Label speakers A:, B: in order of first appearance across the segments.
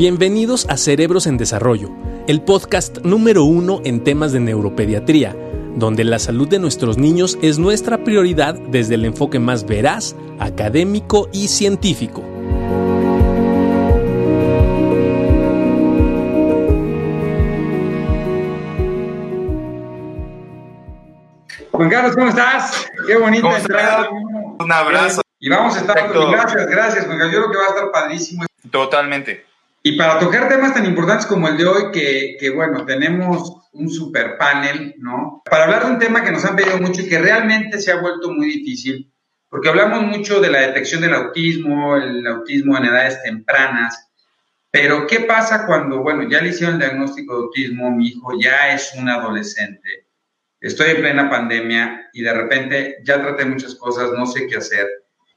A: Bienvenidos a Cerebros en Desarrollo, el podcast número uno en temas de neuropediatría, donde la salud de nuestros niños es nuestra prioridad desde el enfoque más veraz, académico y científico.
B: Juan Carlos, ¿cómo estás? Qué bonito.
C: Un abrazo.
B: Y vamos a estar. Gracias, gracias, Juan Carlos. Yo creo que va a estar padrísimo.
C: Totalmente.
B: Y para tocar temas tan importantes como el de hoy, que, que, bueno, tenemos un super panel, ¿no? Para hablar de un tema que nos han pedido mucho y que realmente se ha vuelto muy difícil, porque hablamos mucho de la detección del autismo, el autismo en edades tempranas, pero ¿qué pasa cuando, bueno, ya le hicieron el diagnóstico de autismo, mi hijo ya es un adolescente, estoy en plena pandemia y de repente ya traté muchas cosas, no sé qué hacer.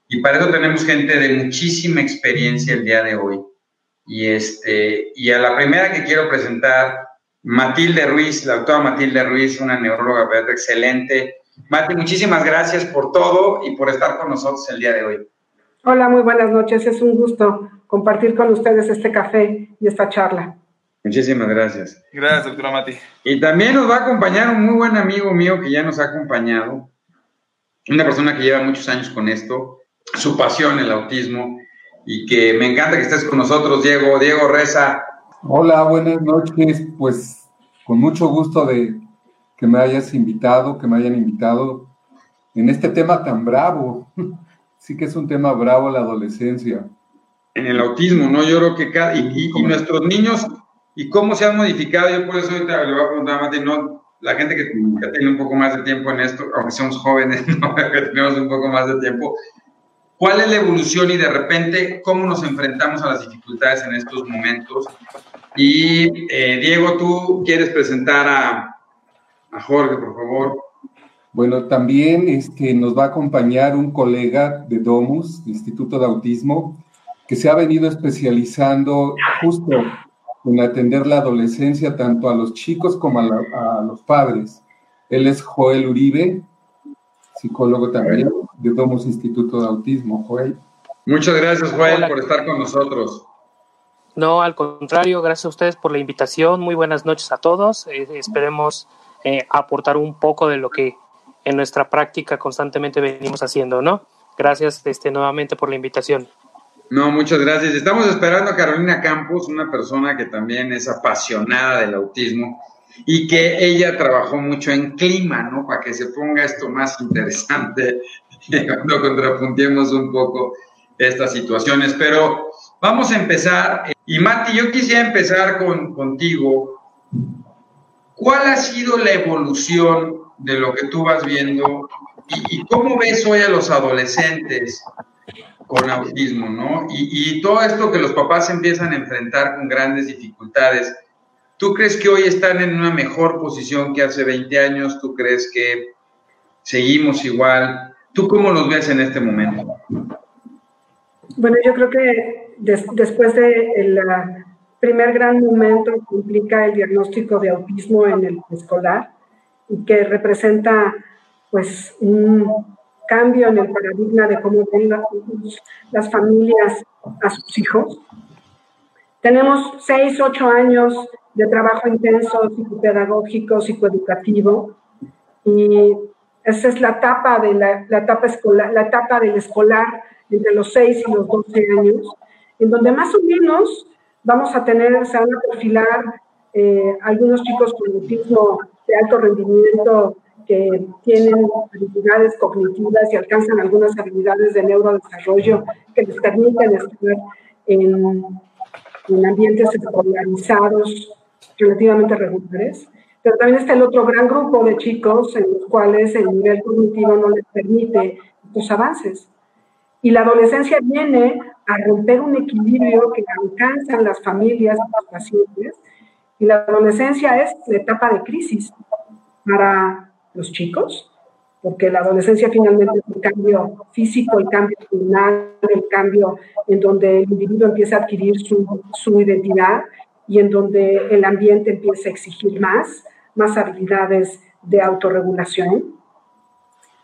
B: Y para eso tenemos gente de muchísima experiencia el día de hoy y, este, y a la primera que quiero presentar, Matilde Ruiz, la doctora Matilde Ruiz, una neuróloga excelente. Mati, muchísimas gracias por todo y por estar con nosotros el día de hoy.
D: Hola, muy buenas noches. Es un gusto compartir con ustedes este café y esta charla.
B: Muchísimas gracias.
C: Gracias, doctora Mati.
B: Y también nos va a acompañar un muy buen amigo mío que ya nos ha acompañado, una persona que lleva muchos años con esto, su pasión, el autismo, y que me encanta que estés con nosotros, Diego. Diego Reza.
E: Hola, buenas noches. Pues con mucho gusto de que me hayas invitado, que me hayan invitado en este tema tan bravo. Sí que es un tema bravo la adolescencia.
B: En el autismo, ¿no? Yo creo que cada... Y, nuestros niños, ¿y cómo se han modificado? Yo por eso ahorita le voy a preguntar a Mati, ¿no? La gente que, que tiene un poco más de tiempo en esto, aunque somos jóvenes, ¿no? que tenemos un poco más de tiempo, ¿Cuál es la evolución y de repente cómo nos enfrentamos a las dificultades en estos momentos? Y eh, Diego, tú quieres presentar a, Jorge, por favor.
E: Bueno, también este, nos va a acompañar un colega de Domus, Instituto de Autismo, que se ha venido especializando justo en atender la adolescencia tanto a los chicos como a, a los padres. Él es Joel Uribe, psicólogo también de Domus Instituto de Autismo, Joel.
B: Muchas gracias, Joel, por estar con nosotros.
F: No, al contrario, gracias a ustedes por la invitación. Muy buenas noches a todos. Eh, esperemos eh, aportar un poco de lo que en nuestra práctica constantemente venimos haciendo, ¿no? Gracias este, nuevamente por la invitación.
B: No, muchas gracias. Estamos esperando a Carolina Campos, una persona que también es apasionada del autismo y que ella trabajó mucho en clima, ¿no? Para que se ponga esto más interesante cuando contrapuntemos un poco estas situaciones. Pero vamos a empezar. Y Mati, yo quisiera empezar con, contigo. ¿Cuál ha sido la evolución de lo que tú vas viendo y, cómo ves hoy a los adolescentes con autismo, ¿no? Y todo esto que los papás empiezan a enfrentar con grandes dificultades. ¿Tú crees que hoy están en una mejor posición que hace 20 años? ¿Tú crees que seguimos igual? ¿Tú cómo los ves en este momento?
D: Bueno, yo creo que después del de primer gran momento que implica el diagnóstico de autismo en el escolar y que representa pues un cambio en el paradigma de cómo ven las familias a sus hijos. Tenemos seis, ocho años de trabajo intenso psicopedagógico, psicoeducativo. Y esa es la etapa, de la, etapa escolar, la etapa del escolar entre los 6 y los 12 años, en donde más o menos vamos a tener, se van a perfilar eh, algunos chicos con autismo de alto rendimiento que tienen habilidades cognitivas y alcanzan algunas habilidades de neurodesarrollo que les permiten estar en, en ambientes escolarizados relativamente regulares, pero también está el otro gran grupo de chicos en los cuales el nivel cognitivo no les permite estos avances. Y la adolescencia viene a romper un equilibrio que alcanzan las familias, los pacientes, y la adolescencia es la etapa de crisis para los chicos, porque la adolescencia finalmente es un cambio físico, el cambio hormonal, el cambio en donde el individuo empieza a adquirir su, su identidad y en donde el ambiente empieza a exigir más, más habilidades de autorregulación,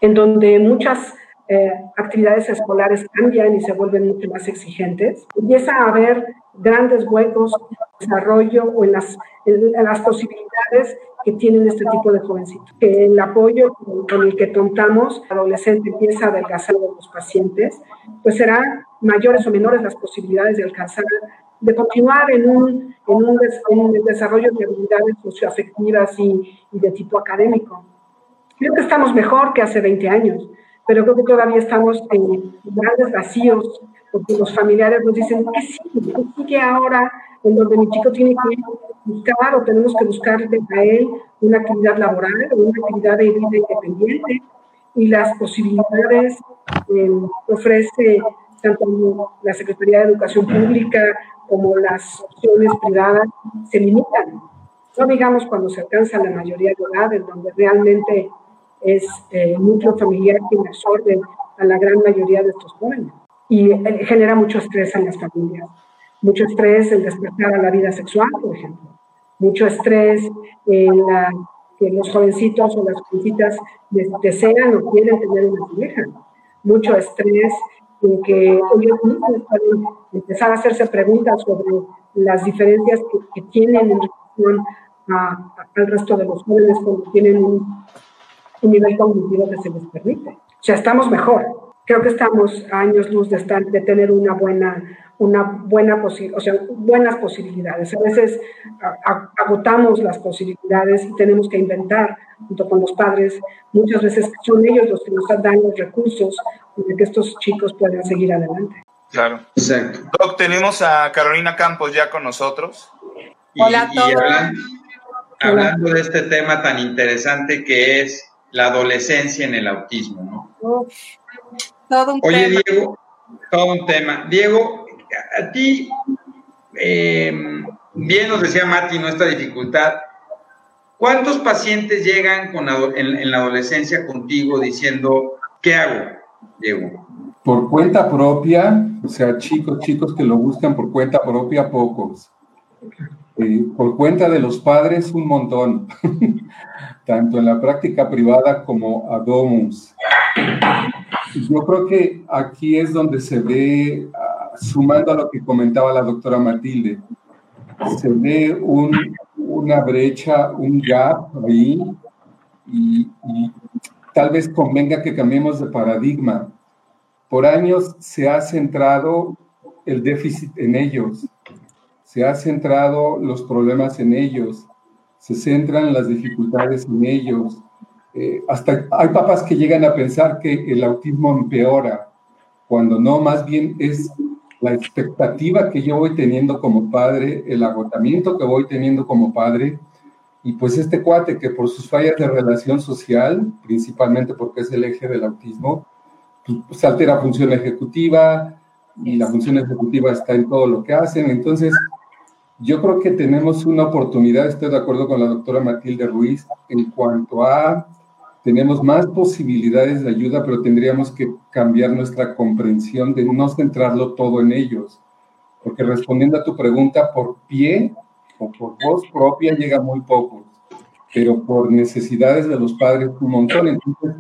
D: en donde muchas eh, actividades escolares cambian y se vuelven mucho más exigentes, empieza a haber grandes huecos en el desarrollo o en las, en las posibilidades que tienen este tipo de jovencitos. Que el apoyo con el que contamos, el adolescente empieza a adelgazar a los pacientes, pues serán mayores o menores las posibilidades de alcanzar, de continuar en un, en un, en un desarrollo de habilidades socioafectivas y, y de tipo académico. Creo que estamos mejor que hace 20 años, pero creo que todavía estamos en grandes vacíos, porque los familiares nos dicen, ¿qué sigue? ¿Qué sigue ahora en donde mi chico tiene que buscar o tenemos que buscarle a él una actividad laboral o una actividad de vida independiente? Y las posibilidades eh, ofrece tanto la Secretaría de Educación Pública como las opciones privadas se limitan. No digamos cuando se alcanza la mayoría de edad, en donde realmente es eh, el núcleo familiar quien absorbe a la gran mayoría de estos jóvenes y eh, genera mucho estrés en las familias. Mucho estrés el despertar a la vida sexual, por ejemplo. Mucho estrés en la, que los jovencitos o las jovencitas desean o quieren tener una pareja. Mucho estrés en que ellos mismos pueden empezar a hacerse preguntas sobre las diferencias que, tienen en relación al resto de los jóvenes cuando tienen un, un nivel cognitivo que se les permite. O sea, estamos mejor. Creo que estamos a años luz de, estar, de tener una buena, una buena o sea, buenas posibilidades. A veces agotamos las posibilidades y tenemos que inventar junto con los padres. Muchas veces son ellos los que nos dan los recursos para que estos chicos puedan seguir adelante.
C: Claro. Exacto. Doc, tenemos a Carolina Campos ya con nosotros.
G: Hola a todos.
B: hablando, de este tema tan interesante que es la adolescencia en el autismo, ¿no?
G: todo un
B: Oye, Diego, todo un tema. Diego, a ti, eh, bien nos decía Mati nuestra dificultad, ¿cuántos pacientes llegan con, en, la adolescencia contigo diciendo, ¿qué hago, Diego?
E: Por cuenta propia, o sea, chicos, chicos que lo buscan por cuenta propia, pocos. Eh, por cuenta de los padres, un montón. tanto en la práctica privada como a Domus. Yo creo que aquí es donde se ve, sumando a lo que comentaba la doctora Matilde, se ve una brecha, un gap ahí, y, tal vez convenga que cambiemos de paradigma. Por años se ha centrado el déficit en ellos, se ha centrado los problemas en ellos, se centran las dificultades en ellos. Eh, hasta hay papás que llegan a pensar que el autismo empeora, cuando no, más bien es la expectativa que yo voy teniendo como padre, el agotamiento que voy teniendo como padre, y pues este cuate que por sus fallas de relación social, principalmente porque es el eje del autismo, pues altera función ejecutiva y la función ejecutiva está en todo lo que hacen. Entonces, yo creo que tenemos una oportunidad, estoy de acuerdo con la doctora Matilde Ruiz, en cuanto a, tenemos más posibilidades de ayuda, pero tendríamos que cambiar nuestra comprensión de no centrarlo todo en ellos. Porque respondiendo a tu pregunta, por pie o por voz propia llega muy poco, pero por necesidades de los padres un montón. Entonces,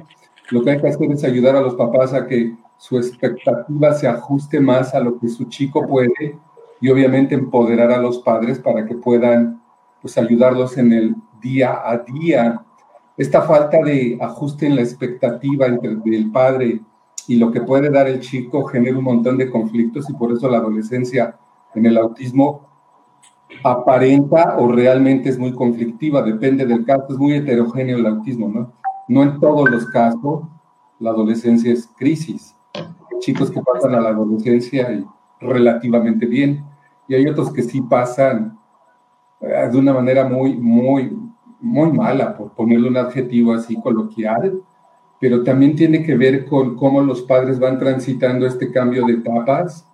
E: lo que hay que hacer es ayudar a los papás a que su expectativa se ajuste más a lo que su chico puede y obviamente empoderar a los padres para que puedan pues ayudarlos en el día a día. Esta falta de ajuste en la expectativa entre el padre y lo que puede dar el chico genera un montón de conflictos y por eso la adolescencia en el autismo aparenta o realmente es muy conflictiva, depende del caso, es muy heterogéneo el autismo, ¿no? No en todos los casos la adolescencia es crisis. chicos que pasan a la adolescencia relativamente bien y hay otros que sí pasan eh, de una manera muy, muy, muy mala, por ponerle un adjetivo así coloquial, pero también tiene que ver con cómo los padres van transitando este cambio de etapas,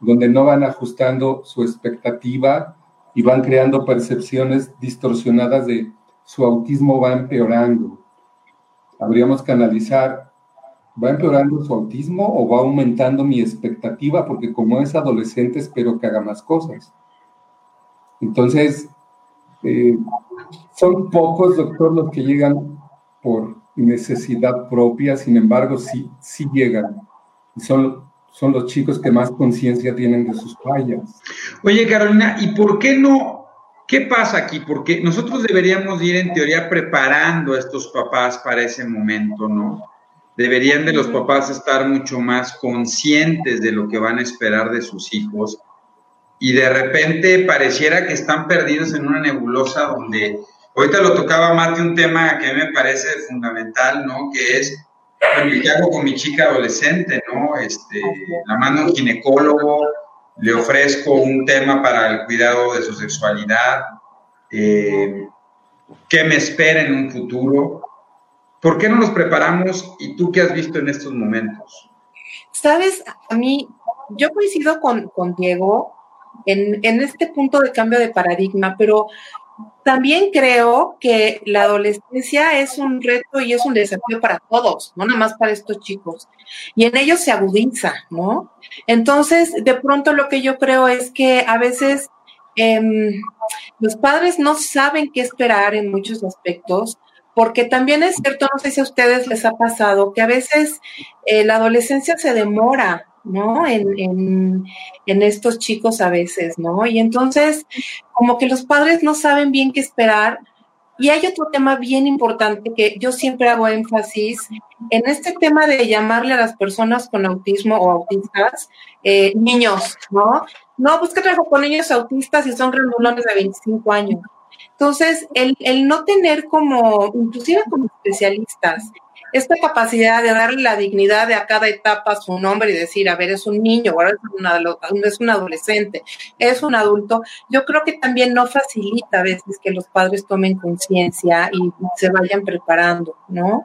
E: donde no van ajustando su expectativa y van creando percepciones distorsionadas de su autismo va empeorando. Habríamos que analizar ¿Va empeorando su autismo o va aumentando mi expectativa? Porque como es adolescente espero que haga más cosas. Entonces, eh, son pocos, doctor, los que llegan por necesidad propia, sin embargo, sí, sí llegan. Y son, son los chicos que más conciencia tienen de sus fallas.
B: Oye, Carolina, ¿y por qué no? ¿Qué pasa aquí? Porque nosotros deberíamos ir en teoría preparando a estos papás para ese momento, ¿no? Deberían de los papás estar mucho más conscientes de lo que van a esperar de sus hijos y de repente pareciera que están perdidos en una nebulosa donde ahorita lo tocaba Mate un tema que a mí me parece fundamental, ¿no? Que es ¿qué hago con mi chica adolescente, no? Este, la mando a un ginecólogo, le ofrezco un tema para el cuidado de su sexualidad, eh, qué me espera en un futuro. ¿Por qué no nos preparamos y tú qué has visto en estos momentos?
G: Sabes, a mí, yo coincido con, con Diego en, en, este punto de cambio de paradigma, pero también creo que la adolescencia es un reto y es un desafío para todos, no nada más para estos chicos. Y en ellos se agudiza, ¿no? Entonces, de pronto lo que yo creo es que a veces eh, los padres no saben qué esperar en muchos aspectos, porque también es cierto, no sé si a ustedes les ha pasado, que a veces eh, la adolescencia se demora, ¿no? En, en, estos chicos a veces, ¿no? Y entonces, como que los padres no saben bien qué esperar. Y hay otro tema bien importante que yo siempre hago énfasis en este tema de llamarle a las personas con autismo o autistas eh, niños, ¿no? No, busca trabajo con niños autistas y son grandulones de 25 años. Entonces, el, el no tener como, inclusive como especialistas, esta capacidad de darle la dignidad de a cada etapa su nombre y decir, a ver, es un niño, ahora es, un adolescente, es un adulto, yo creo que también no facilita a veces que los padres tomen conciencia y se vayan preparando, ¿no?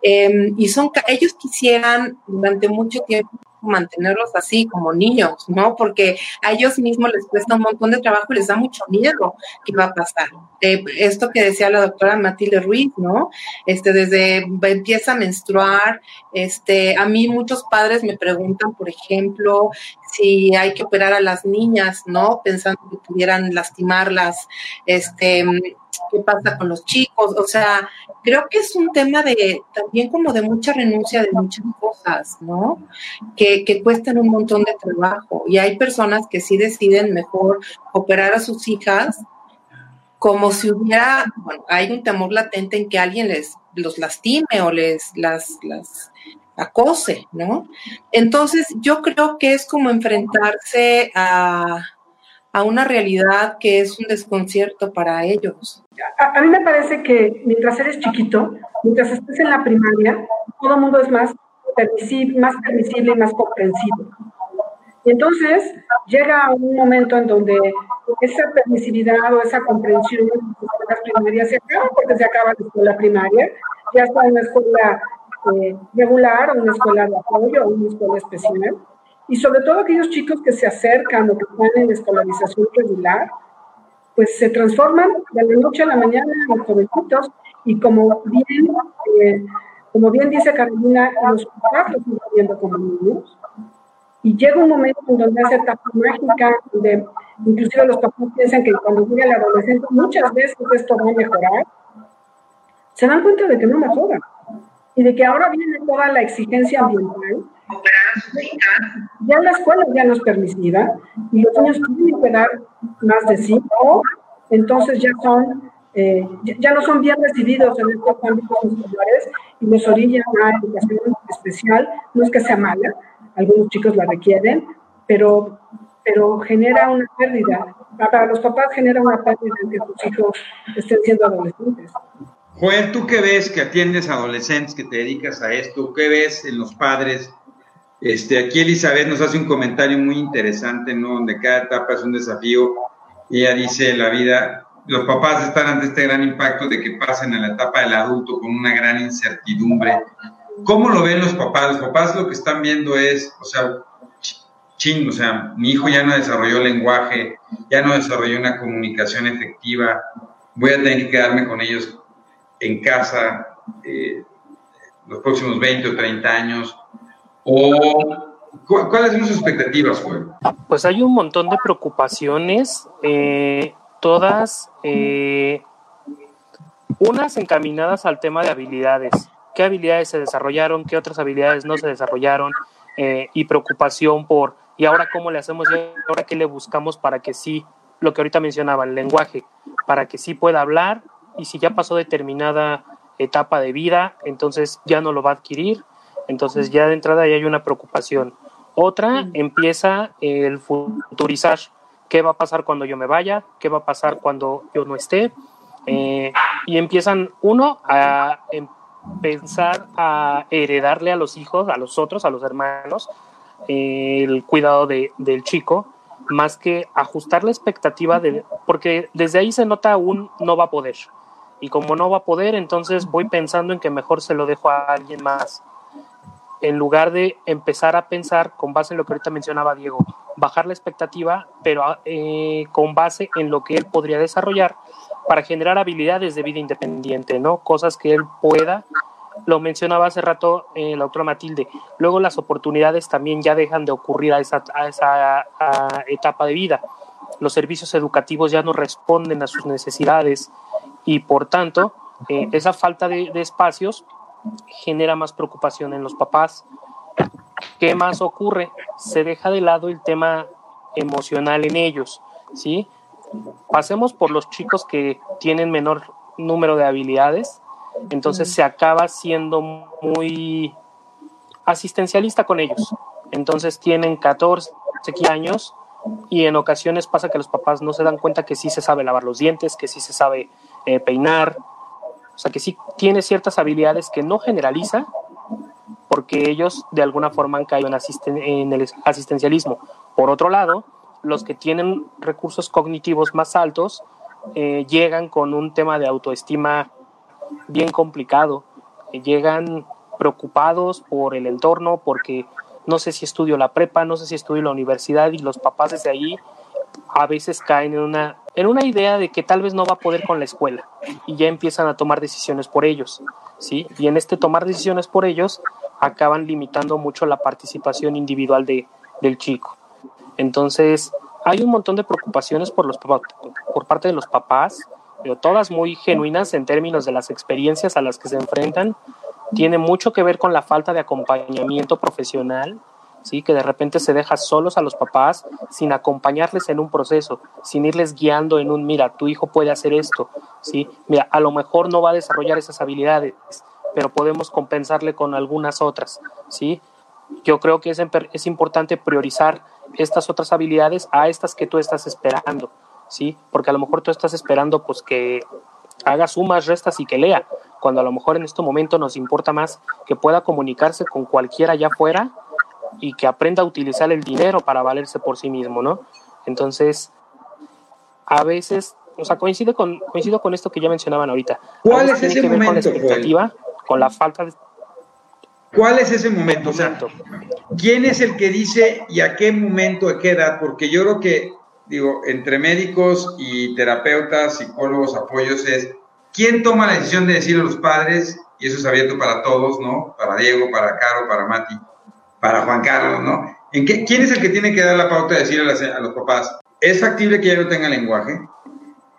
G: Eh, y son, ellos quisieran durante mucho tiempo mantenerlos así como niños, ¿no? Porque a ellos mismos les cuesta un montón de trabajo y les da mucho miedo qué va a pasar. Eh, esto que decía la doctora Matilde Ruiz, ¿no? Este, desde empieza a menstruar, este, a mí muchos padres me preguntan, por ejemplo, si hay que operar a las niñas, ¿no? Pensando que pudieran lastimarlas, este, qué pasa con los chicos, o sea, creo que es un tema de también como de mucha renuncia de muchas cosas, ¿no? Que, que cuestan un montón de trabajo y hay personas que sí deciden mejor operar a sus hijas como si hubiera, bueno, hay un temor latente en que alguien les los lastime o les las, las acose, ¿no? Entonces yo creo que es como enfrentarse a, a una realidad que es un desconcierto para ellos.
D: A, mí me parece que mientras eres chiquito, mientras estés en la primaria, todo el mundo es más permisible, más permisible y más comprensivo. Y entonces llega un momento en donde esa permisividad o esa comprensión de las primarias se acaba porque se acaba la escuela primaria, ya está en una escuela eh, regular o una escuela de apoyo o una escuela especial. Y sobre todo aquellos chicos que se acercan o que están en escolarización regular, pues se transforman de la noche a la mañana en jovencitos y como bien, eh, como bien dice Carolina, los papás los están viendo como niños. Y llega un momento en donde esa etapa mágica, donde inclusive los papás piensan que cuando llega el adolescente muchas veces esto va a mejorar, se dan cuenta de que no mejora y de que ahora viene toda la exigencia ambiental. Ya la escuela ya no es permisiva y los niños tienen que dar más de sí o entonces ya son eh, ya no son bien recibidos en estos ámbitos escolares y los orillan a educación especial. No es que sea mala, algunos chicos la requieren, pero, pero genera una pérdida. Para los papás genera una pérdida que sus hijos estén siendo adolescentes.
B: Joel, ¿tú qué ves que atiendes a adolescentes, que te dedicas a esto? ¿Qué ves en los padres? Este, aquí Elizabeth nos hace un comentario muy interesante, ¿no? Donde cada etapa es un desafío. Ella dice, la vida, los papás están ante este gran impacto de que pasen a la etapa del adulto con una gran incertidumbre. ¿Cómo lo ven los papás? Los papás lo que están viendo es, o sea, ching, o sea, mi hijo ya no desarrolló lenguaje, ya no desarrolló una comunicación efectiva, voy a tener que quedarme con ellos en casa eh, los próximos 20 o 30 años? ¿O cuáles son sus expectativas, Joel?
F: Pues hay un montón de preocupaciones, eh, todas, eh, unas encaminadas al tema de habilidades. qué habilidades se desarrollaron, qué otras habilidades no se desarrollaron eh, y preocupación por, y ahora cómo le hacemos, y ahora qué le buscamos para que sí, lo que ahorita mencionaba, el lenguaje, para que sí pueda hablar y si ya pasó determinada etapa de vida, entonces ya no lo va a adquirir, entonces ya de entrada ya hay una preocupación. Otra empieza el futurizar, qué va a pasar cuando yo me vaya, qué va a pasar cuando yo no esté, eh, y empiezan uno a pensar a heredarle a los hijos, a los otros, a los hermanos, eh, el cuidado de, del chico, más que ajustar la expectativa de, porque desde ahí se nota un no va a poder. Y como no va a poder, entonces voy pensando en que mejor se lo dejo a alguien más. En lugar de empezar a pensar con base en lo que ahorita mencionaba Diego, bajar la expectativa, pero eh, con base en lo que él podría desarrollar para generar habilidades de vida independiente, ¿no? Cosas que él pueda. Lo mencionaba hace rato eh, la doctora Matilde. Luego las oportunidades también ya dejan de ocurrir a esa, a esa etapa de vida. Los servicios educativos ya no responden a sus necesidades y por tanto eh, esa falta de, de espacios genera más preocupación en los papás. ¿Qué más ocurre? Se deja de lado el tema emocional en ellos, ¿sí? pasemos por los chicos que tienen menor número de habilidades, entonces se acaba siendo muy asistencialista con ellos. Entonces tienen 14, 15 años y en ocasiones pasa que los papás no se dan cuenta que sí se sabe lavar los dientes, que sí se sabe eh, peinar, sea que sí tiene ciertas habilidades que no generaliza porque ellos de alguna forma han caído en, en el asistencialismo. Por otro lado, los que tienen recursos cognitivos más altos eh, llegan con un tema de autoestima bien complicado, eh, llegan preocupados por el entorno, porque no sé si estudio la prepa, no sé si estudio la universidad y los papás desde ahí a veces caen en una, en una idea de que tal vez no va a poder con la escuela y ya empiezan a tomar decisiones por ellos, ¿sí? Y en este tomar decisiones por ellos acaban limitando mucho la participación individual de, del chico. Entonces, hay un montón de preocupaciones por, los, por parte de los papás, pero todas muy genuinas en términos de las experiencias a las que se enfrentan. Tiene mucho que ver con la falta de acompañamiento profesional, ¿sí? que de repente se deja solos a los papás sin acompañarles en un proceso, sin irles guiando en un, mira, tu hijo puede hacer esto, ¿sí? mira, a lo mejor no va a desarrollar esas habilidades, pero podemos compensarle con algunas otras. ¿sí? Yo creo que es, es importante priorizar estas otras habilidades a estas que tú estás esperando, ¿sí? Porque a lo mejor tú estás esperando pues que haga sumas, restas y que lea, cuando a lo mejor en este momento nos importa más que pueda comunicarse con cualquiera allá afuera y que aprenda a utilizar el dinero para valerse por sí mismo, ¿no? Entonces, a veces, o sea, coincide con, coincido con esto que ya mencionaban ahorita.
B: ¿Cuál es ese momento, con la
F: expectativa, con la falta de
B: ¿Cuál es ese momento? O sea, ¿quién es el que dice y a qué momento, a qué edad? Porque yo creo que, digo, entre médicos y terapeutas, psicólogos, apoyos, es quién toma la decisión de decir a los padres, y eso es abierto para todos, ¿no? Para Diego, para Caro, para Mati, para Juan Carlos, ¿no? ¿En qué, ¿Quién es el que tiene que dar la pauta de decir a, a los papás, es factible que ya no tenga lenguaje?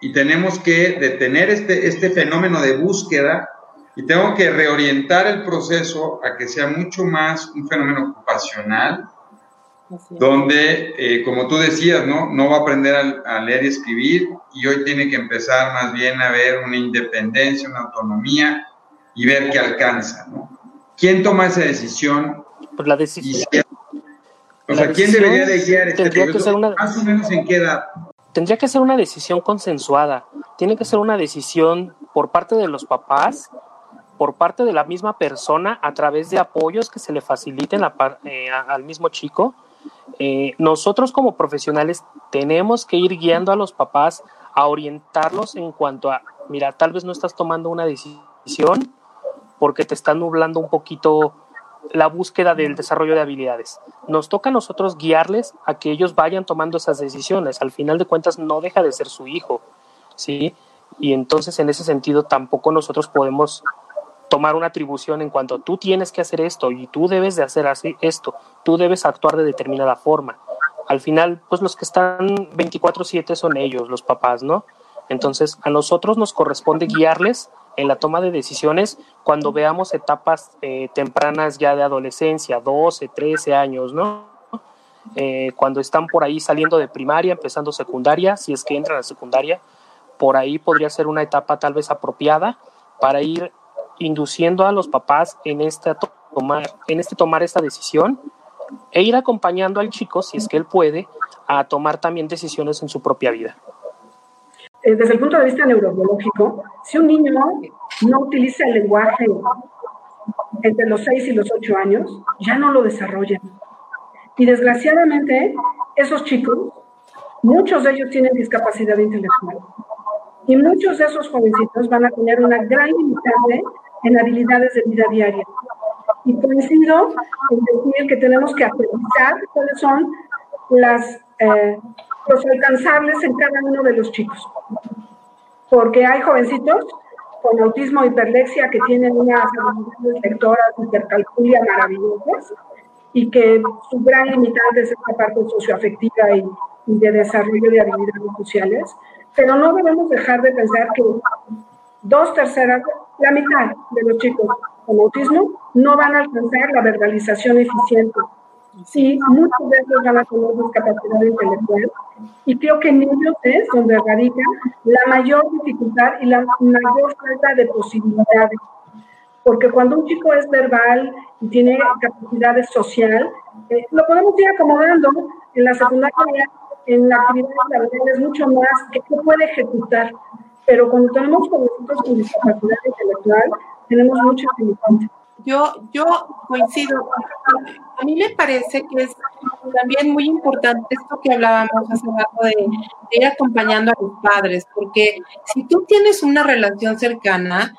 B: Y tenemos que detener este, este fenómeno de búsqueda y tengo que reorientar el proceso a que sea mucho más un fenómeno ocupacional, donde, eh, como tú decías, ¿no? no va a aprender a, leer y escribir y hoy tiene que empezar más bien a ver una independencia, una autonomía y ver qué alcanza. ¿no? ¿Quién toma esa decisión?
F: Pues la decisión.
B: o sea, ¿quién debería de guiar este proceso? Más o menos en qué edad.
F: Tendría que ser una decisión consensuada. Tiene que ser una decisión por parte de los papás por parte de la misma persona a través de apoyos que se le faciliten eh, al mismo chico. Eh, nosotros como profesionales tenemos que ir guiando a los papás a orientarlos en cuanto a, mira, tal vez no estás tomando una decisión porque te está nublando un poquito la búsqueda del desarrollo de habilidades. Nos toca a nosotros guiarles a que ellos vayan tomando esas decisiones. Al final de cuentas no deja de ser su hijo, ¿sí? Y entonces en ese sentido tampoco nosotros podemos tomar una atribución en cuanto tú tienes que hacer esto y tú debes de hacer así esto, tú debes actuar de determinada forma. Al final, pues los que están 24/7 son ellos, los papás, ¿no? Entonces, a nosotros nos corresponde guiarles en la toma de decisiones cuando veamos etapas eh, tempranas ya de adolescencia, 12, 13 años, ¿no? Eh, cuando están por ahí saliendo de primaria, empezando secundaria, si es que entran a secundaria, por ahí podría ser una etapa tal vez apropiada para ir induciendo a los papás en, esta tomar, en este tomar esta decisión e ir acompañando al chico, si es que él puede, a tomar también decisiones en su propia vida.
D: Eh, desde el punto de vista neurobiológico, si un niño no utiliza el lenguaje entre los 6 y los 8 años, ya no lo desarrolla. Y desgraciadamente, esos chicos, muchos de ellos tienen discapacidad intelectual. Y muchos de esos jovencitos van a tener una gran limitante en habilidades de vida diaria. Y coincido en decir que tenemos que actualizar cuáles son las, eh, los alcanzables en cada uno de los chicos. Porque hay jovencitos con autismo hiperlexia que tienen unas habilidades lectoras, hipercalculia maravillosas y que su gran limitante es esta parte socioafectiva y, y de desarrollo de habilidades sociales. Pero no debemos dejar de pensar que dos terceras, la mitad de los chicos con autismo no van a alcanzar la verbalización eficiente. Sí, muchos de ellos van a tener discapacidad intelectual y creo que en ellos es donde radica la mayor dificultad y la mayor falta de posibilidades. Porque cuando un chico es verbal y tiene capacidades social, eh, lo podemos ir acomodando en la secundaria, en la actividad es mucho más que puede ejecutar. Pero cuando tenemos jovencitos con discapacidad intelectual, tenemos muchos limitantes.
G: Yo, yo coincido. A mí me parece que es también muy importante esto que hablábamos hace rato de, de, ir acompañando a los padres, porque si tú tienes una relación cercana,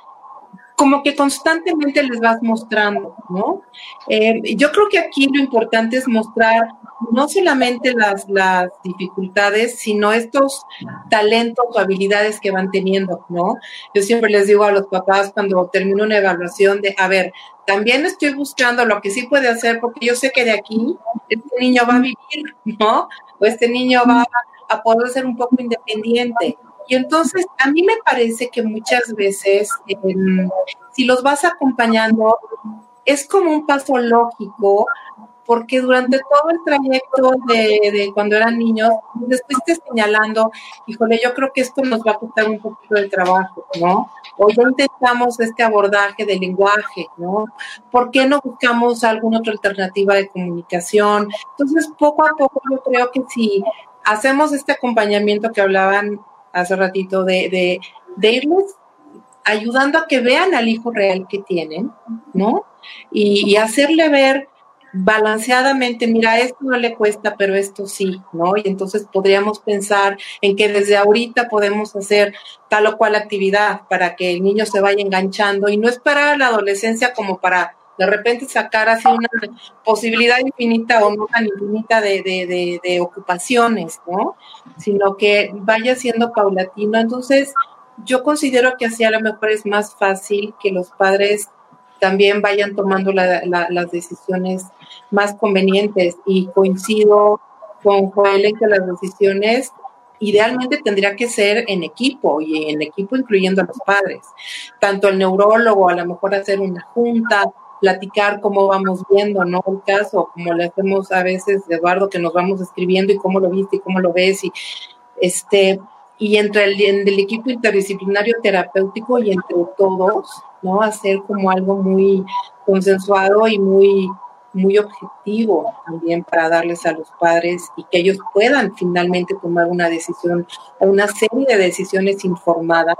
G: como que constantemente les vas mostrando, ¿no? Eh, yo creo que aquí lo importante es mostrar no solamente las, las dificultades, sino estos talentos o habilidades que van teniendo, ¿no? Yo siempre les digo a los papás cuando termino una evaluación de, a ver, también estoy buscando lo que sí puede hacer, porque yo sé que de aquí este niño va a vivir, ¿no? O este niño va a poder ser un poco independiente. Y entonces a mí me parece que muchas veces, eh, si los vas acompañando, es como un paso lógico, porque durante todo el trayecto de, de, cuando eran niños, después te señalando, híjole, yo creo que esto nos va a costar un poquito de trabajo, ¿no? O ya intentamos este abordaje del lenguaje, ¿no? ¿Por qué no buscamos alguna otra alternativa de comunicación? Entonces, poco a poco yo creo que si hacemos este acompañamiento que hablaban hace ratito, de, de, de irles ayudando a que vean al hijo real que tienen, ¿no? Y, hacerle ver balanceadamente, mira, esto no le cuesta, pero esto sí, ¿no? Y entonces podríamos pensar en que desde ahorita podemos hacer tal o cual actividad para que el niño se vaya enganchando y no esperar a la adolescencia como para de repente sacar así una posibilidad infinita o no tan infinita de, de, de, ocupaciones, ¿no? Sino que vaya siendo paulatino. Entonces, yo considero que así a lo mejor es más fácil que los padres también vayan tomando la, la, las decisiones más convenientes y coincido con Joel en que las decisiones idealmente tendría que ser en equipo y en equipo incluyendo a los padres, tanto el neurólogo, a lo mejor hacer una junta, platicar cómo vamos viendo, ¿no? El caso, como le hacemos a veces, Eduardo, que nos vamos escribiendo y cómo lo viste y cómo lo ves y este y entre el, el equipo interdisciplinario terapéutico y entre todos, ¿no? Hacer como algo muy consensuado y muy muy objetivo también para darles a los padres y que ellos puedan finalmente tomar una decisión o una serie de decisiones informadas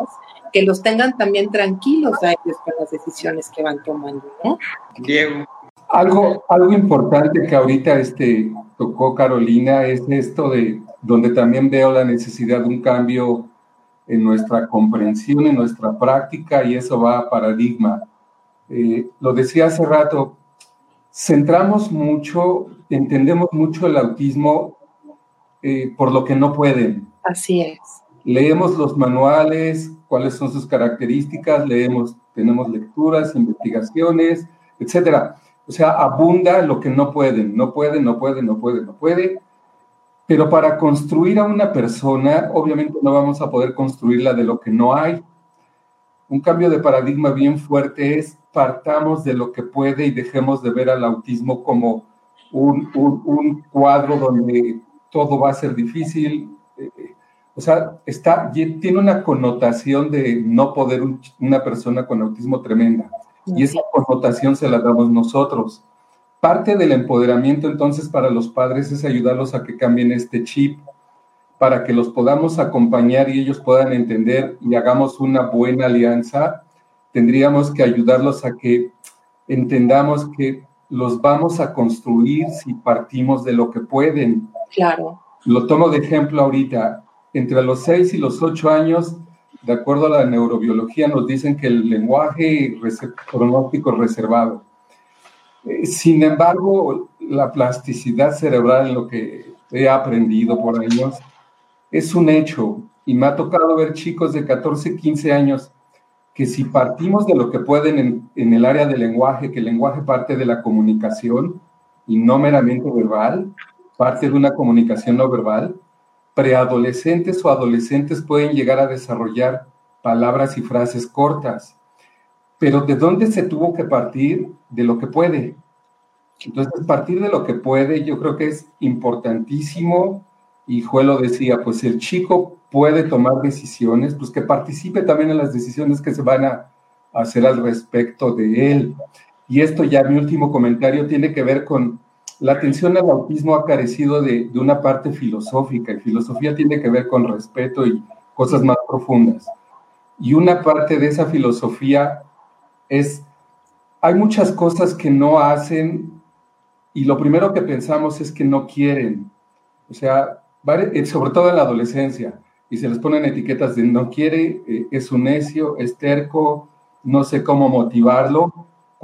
G: que los tengan también tranquilos a ellos con las decisiones que van tomando, ¿no?
B: Diego.
E: Algo, algo importante que ahorita este, tocó Carolina es esto de donde también veo la necesidad de un cambio en nuestra comprensión, en nuestra práctica, y eso va a paradigma. Eh, lo decía hace rato, centramos mucho, entendemos mucho el autismo eh, por lo que no pueden.
G: Así es.
E: Leemos los manuales, cuáles son sus características, leemos, tenemos lecturas, investigaciones, etcétera. O sea, abunda lo que no pueden, no pueden, no pueden, no pueden, no puede. Pero para construir a una persona, obviamente no vamos a poder construirla de lo que no hay. un cambio de paradigma bien fuerte es partamos de lo que puede y dejemos de ver al autismo como un, un, cuadro donde todo va a ser difícil. O sea, está, tiene una connotación de no poder una persona con autismo tremenda. Y esa connotación se la damos nosotros. Parte del empoderamiento entonces para los padres es ayudarlos a que cambien este chip, para que los podamos acompañar y ellos puedan entender y hagamos una buena alianza. Tendríamos que ayudarlos a que entendamos que los vamos a construir si partimos de lo que pueden.
G: Claro.
E: Lo tomo de ejemplo ahorita. Entre los 6 y los 8 años, de acuerdo a la neurobiología, nos dicen que el lenguaje pronóstico reservado. Eh, sin embargo, la plasticidad cerebral, en lo que he aprendido por años, es un hecho. Y me ha tocado ver chicos de 14, 15 años que si partimos de lo que pueden en, en el área del lenguaje, que el lenguaje parte de la comunicación y no meramente verbal, parte de una comunicación no verbal, preadolescentes o adolescentes pueden llegar a desarrollar palabras y frases cortas. Pero ¿de dónde se tuvo que partir? De lo que puede. Entonces, partir de lo que puede, yo creo que es importantísimo. Y Juelo decía, pues el chico puede tomar decisiones, pues que participe también en las decisiones que se van a hacer al respecto de él. Y esto ya mi último comentario tiene que ver con la atención al autismo ha carecido de, una parte filosófica y filosofía tiene que ver con respeto y cosas más profundas. Y una parte de esa filosofía es, hay muchas cosas que no hacen y lo primero que pensamos es que no quieren. O sea, eh, sobre todo en la adolescencia, y se les ponen etiquetas de no quiere, eh, es un necio, es terco, no sé cómo motivarlo,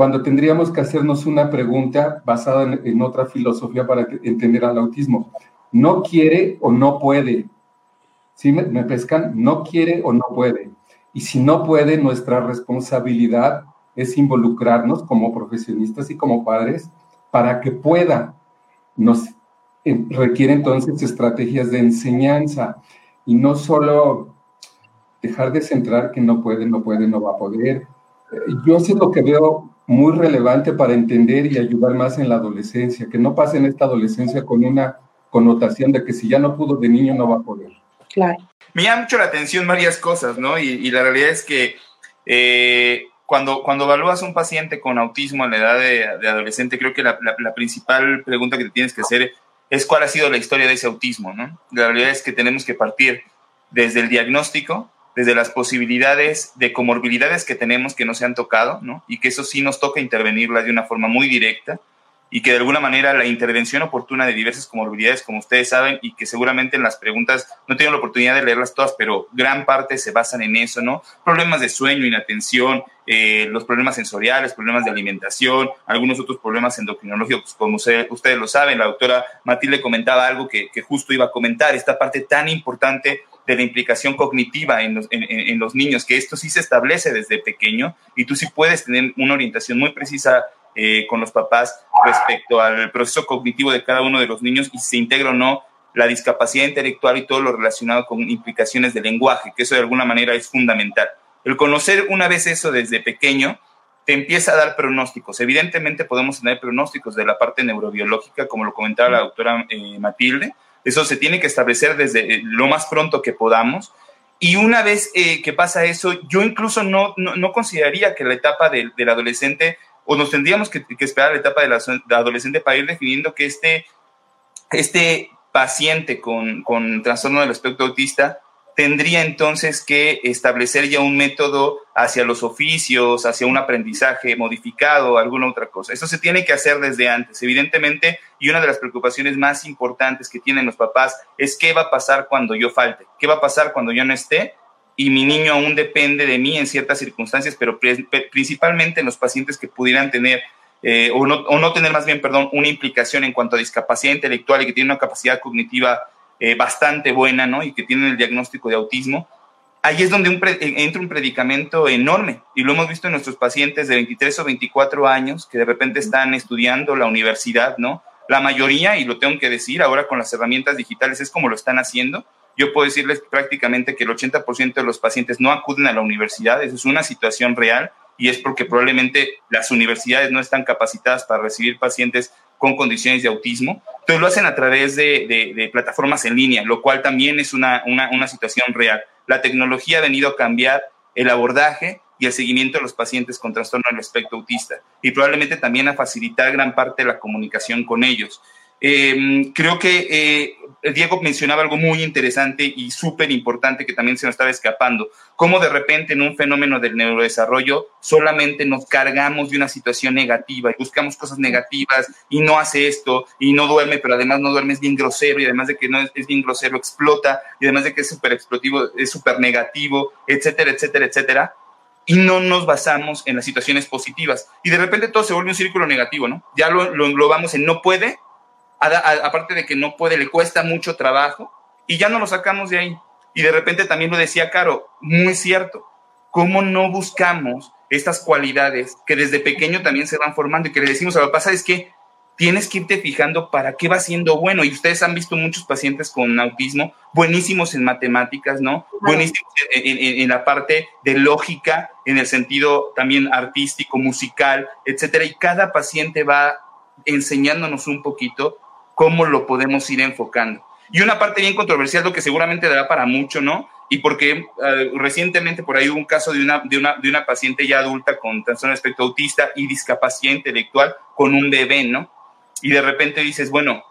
E: cuando tendríamos que hacernos una pregunta basada en, otra filosofía para entender al autismo. ¿No quiere o no puede? ¿Sí me, me pescan? ¿No quiere o no puede? Y si no puede, nuestra responsabilidad es involucrarnos como profesionistas y como padres para que pueda. Nos eh, requiere entonces estrategias de enseñanza y no solo dejar de centrar que no puede, no puede, no va a poder. Eh, yo sí lo que veo muy relevante para entender y ayudar más en la adolescencia, que no pase en esta adolescencia con una connotación de que si ya no pudo de niño no va a poder.
G: Claro.
C: Me llama mucho la atención varias cosas, ¿no? Y, la realidad es que eh, cuando, cuando evalúas a un paciente con autismo en la edad de, adolescente, creo que la, la, principal pregunta que te tienes que hacer es cuál ha sido la historia de ese autismo, ¿no? La realidad es que tenemos que partir desde el diagnóstico, desde las posibilidades de comorbilidades que tenemos que no se han tocado, ¿no? Y que eso sí nos toca intervenirlas de una forma muy directa y que de alguna manera la intervención oportuna de diversas comorbilidades, como ustedes saben, y que seguramente en las preguntas no tengo la oportunidad de leerlas todas, pero gran parte se basan en eso, ¿no? Problemas de sueño, inatención, eh, los problemas sensoriales, problemas de alimentación, algunos otros problemas endocrinológicos, como ustedes lo saben. La doctora Matilde comentaba algo que, que justo iba a comentar, esta parte tan importante de la implicación cognitiva en los, niños, que esto sí se establece desde pequeño y tú sí puedes tener una orientación muy precisa eh, con los papás respecto al proceso cognitivo de cada uno de los niños y si se integra o no la discapacidad intelectual y todo lo relacionado con implicaciones de lenguaje, que eso de alguna manera es fundamental. El conocer una vez eso desde pequeño te empieza a dar pronósticos. Evidentemente podemos tener pronósticos de la parte neurobiológica, como lo comentaba la doctora eh, Matilde, eso se tiene que establecer desde eh, lo más pronto que podamos. Y una vez eh, que pasa eso, yo incluso no, no, consideraría que la etapa del, adolescente, o nos tendríamos que, esperar la etapa del adolescente para ir definiendo que este, este paciente con, con trastorno del espectro autista tendría entonces que establecer ya un método hacia los oficios, hacia un aprendizaje modificado, alguna otra cosa. Eso se tiene que hacer desde antes, evidentemente, y una de las preocupaciones más importantes que tienen los papás es qué va a pasar cuando yo falte, qué va a pasar cuando yo no esté y mi niño aún depende de mí en ciertas circunstancias, pero principalmente en los pacientes que pudieran tener eh, o, no, o no tener más bien, perdón, una implicación en cuanto a discapacidad intelectual y que tiene una capacidad cognitiva eh, bastante buena, ¿no? Y que tienen el diagnóstico de autismo, ahí es donde entra un predicamento enorme. Y lo hemos visto en nuestros pacientes de 23 o 24 años que de repente están estudiando la universidad, ¿no? La mayoría, y lo tengo que decir, ahora con las herramientas digitales es como lo están haciendo, yo puedo decirles prácticamente que el 80% de los pacientes no acuden a la universidad, eso es una situación real y es porque probablemente las universidades no están capacitadas para recibir pacientes con condiciones de autismo. Entonces lo hacen a través de, plataformas en línea, lo cual también es una, una situación real. La tecnología ha venido a cambiar el abordaje y el seguimiento de los pacientes con trastorno del espectro autista y probablemente también a facilitar gran parte de la comunicación con ellos. Eh, creo que eh, Diego mencionaba algo muy interesante y súper importante que también se nos estaba escapando, cómo de repente en un fenómeno del neurodesarrollo solamente nos cargamos de una situación negativa y buscamos cosas negativas y no hace esto y no duerme, pero además no duerme, es bien grosero y además de que no es, es bien grosero, explota y además de que es súper explosivo, es súper negativo, etcétera, etcétera, etcétera y no nos basamos en las situaciones positivas. Y de repente todo se vuelve un círculo negativo, ¿no? Ya lo, lo englobamos en no puede, aparte de que no puede, le cuesta mucho trabajo y ya no lo sacamos de ahí. Y de repente también lo decía Caro, muy cierto, ¿cómo no buscamos estas cualidades que desde pequeño también se van formando y que le decimos a papá, es que tienes que irte fijando para qué va siendo bueno. Y ustedes han visto muchos pacientes con autismo, buenísimos en matemáticas, ¿no? Buenísimos en, en, la parte de lógica, en el sentido también artístico, musical, etcétera. Y cada paciente va enseñándonos un poquito cómo lo podemos ir enfocando. Y una parte bien controversial, lo que seguramente dará para mucho, ¿no? Y porque eh, recientemente por ahí hubo un caso de una, de, una, de una paciente ya adulta con trastorno espectro autista y discapacidad intelectual con un bebé, ¿no? Y de repente dices, bueno,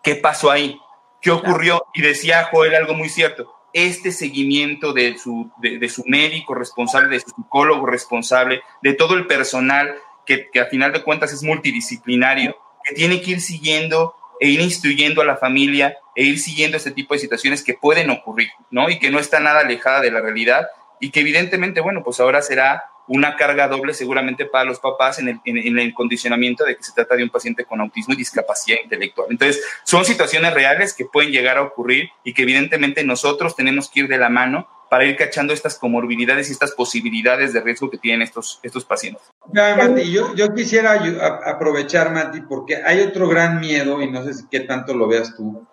C: ¿qué pasó ahí? ¿Qué ocurrió? Y decía Joel algo muy cierto. Este seguimiento de su, de, su médico responsable, de su psicólogo responsable, de todo el personal que, que a final de cuentas es multidisciplinario, que tiene que ir siguiendo e ir instruyendo a la familia e ir siguiendo este tipo de situaciones que pueden ocurrir, ¿no? Y que no está nada alejada de la realidad y que evidentemente, bueno, pues ahora será una carga doble seguramente para los papás en el, en, el, condicionamiento de que se trata de un paciente con autismo y discapacidad intelectual. Entonces, son situaciones reales que pueden llegar a ocurrir y que evidentemente nosotros tenemos que ir de la mano para ir cachando estas comorbilidades y estas posibilidades de riesgo que tienen estos, estos pacientes.
B: Ya, Mati, yo, yo quisiera aprovechar, Mati, porque hay otro gran miedo, y no sé si qué tanto lo veas tú.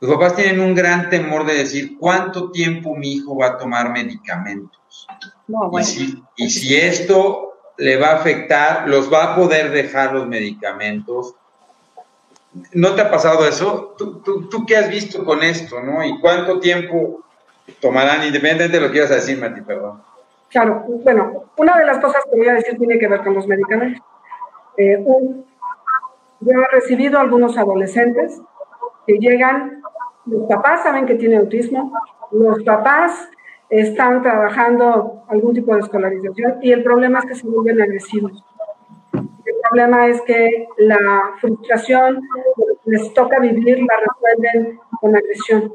B: Los papás tienen un gran temor de decir, ¿cuánto tiempo mi hijo va a tomar medicamentos? y, si, y si esto le va a afectar, los va a poder dejar los medicamentos. ¿No te ha pasado eso? ¿Tú, tú, tú qué has visto con esto, no? ¿Y cuánto tiempo tomarán, independientemente de lo que ibas a decir, Mati, perdón.
D: Claro, bueno, una de las cosas que voy a decir tiene que ver con los medicamentos. Eh, yo he recibido algunos adolescentes que llegan, los papás saben que tienen autismo, los papás están trabajando algún tipo de escolarización y el problema es que se vuelven agresivos. El problema es que la frustración les toca vivir la resuelven con agresión.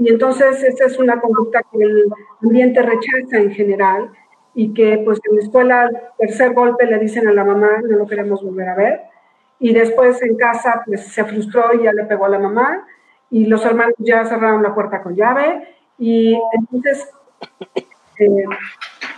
D: Y entonces esa es una conducta que el ambiente rechaza en general y que pues en la escuela, tercer golpe le dicen a la mamá, no lo queremos volver a ver. Y después en casa pues se frustró y ya le pegó a la mamá y los hermanos ya cerraron la puerta con llave y entonces eh,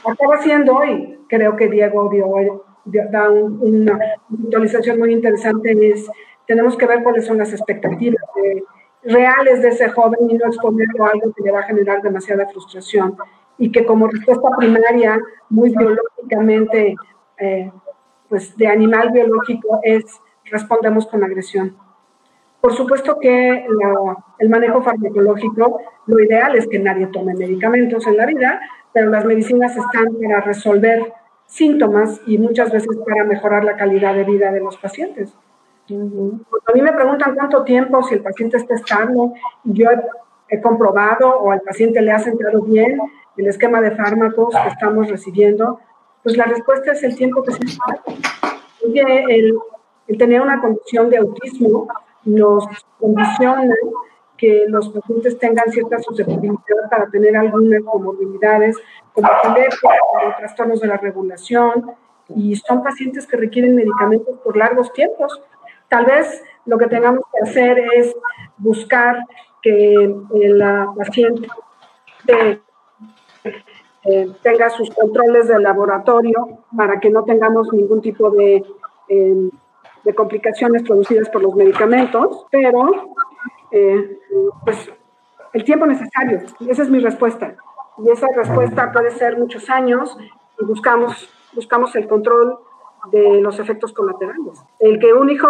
D: acaba siendo hoy, creo que Diego dio, da una actualización muy interesante, es tenemos que ver cuáles son las expectativas de reales de ese joven y no exponerlo a algo que le va a generar demasiada frustración y que como respuesta primaria, muy biológicamente, eh, pues de animal biológico, es respondemos con agresión. Por supuesto que el manejo farmacológico, lo ideal es que nadie tome medicamentos en la vida, pero las medicinas están para resolver síntomas y muchas veces para mejorar la calidad de vida de los pacientes. A mí me preguntan cuánto tiempo, si el paciente está estable, yo he, comprobado o al paciente le ha sentado bien el esquema de fármacos que estamos recibiendo, pues la respuesta es el tiempo que se está. El, el tener una condición de autismo nos condiciona que los pacientes tengan cierta susceptibilidad para tener algunas comorbilidades, como como trastornos de la regulación, y son pacientes que requieren medicamentos por largos tiempos. Tal vez lo que tengamos que hacer es buscar que la paciente eh, tenga sus controles de laboratorio para que no tengamos ningún tipo de, em, de complicaciones producidas por los medicamentos, pero eh, pues el tiempo necesario. Esa es mi respuesta. Y esa respuesta puede ser muchos años y buscamos, buscamos el control de los efectos colaterales. El que un hijo,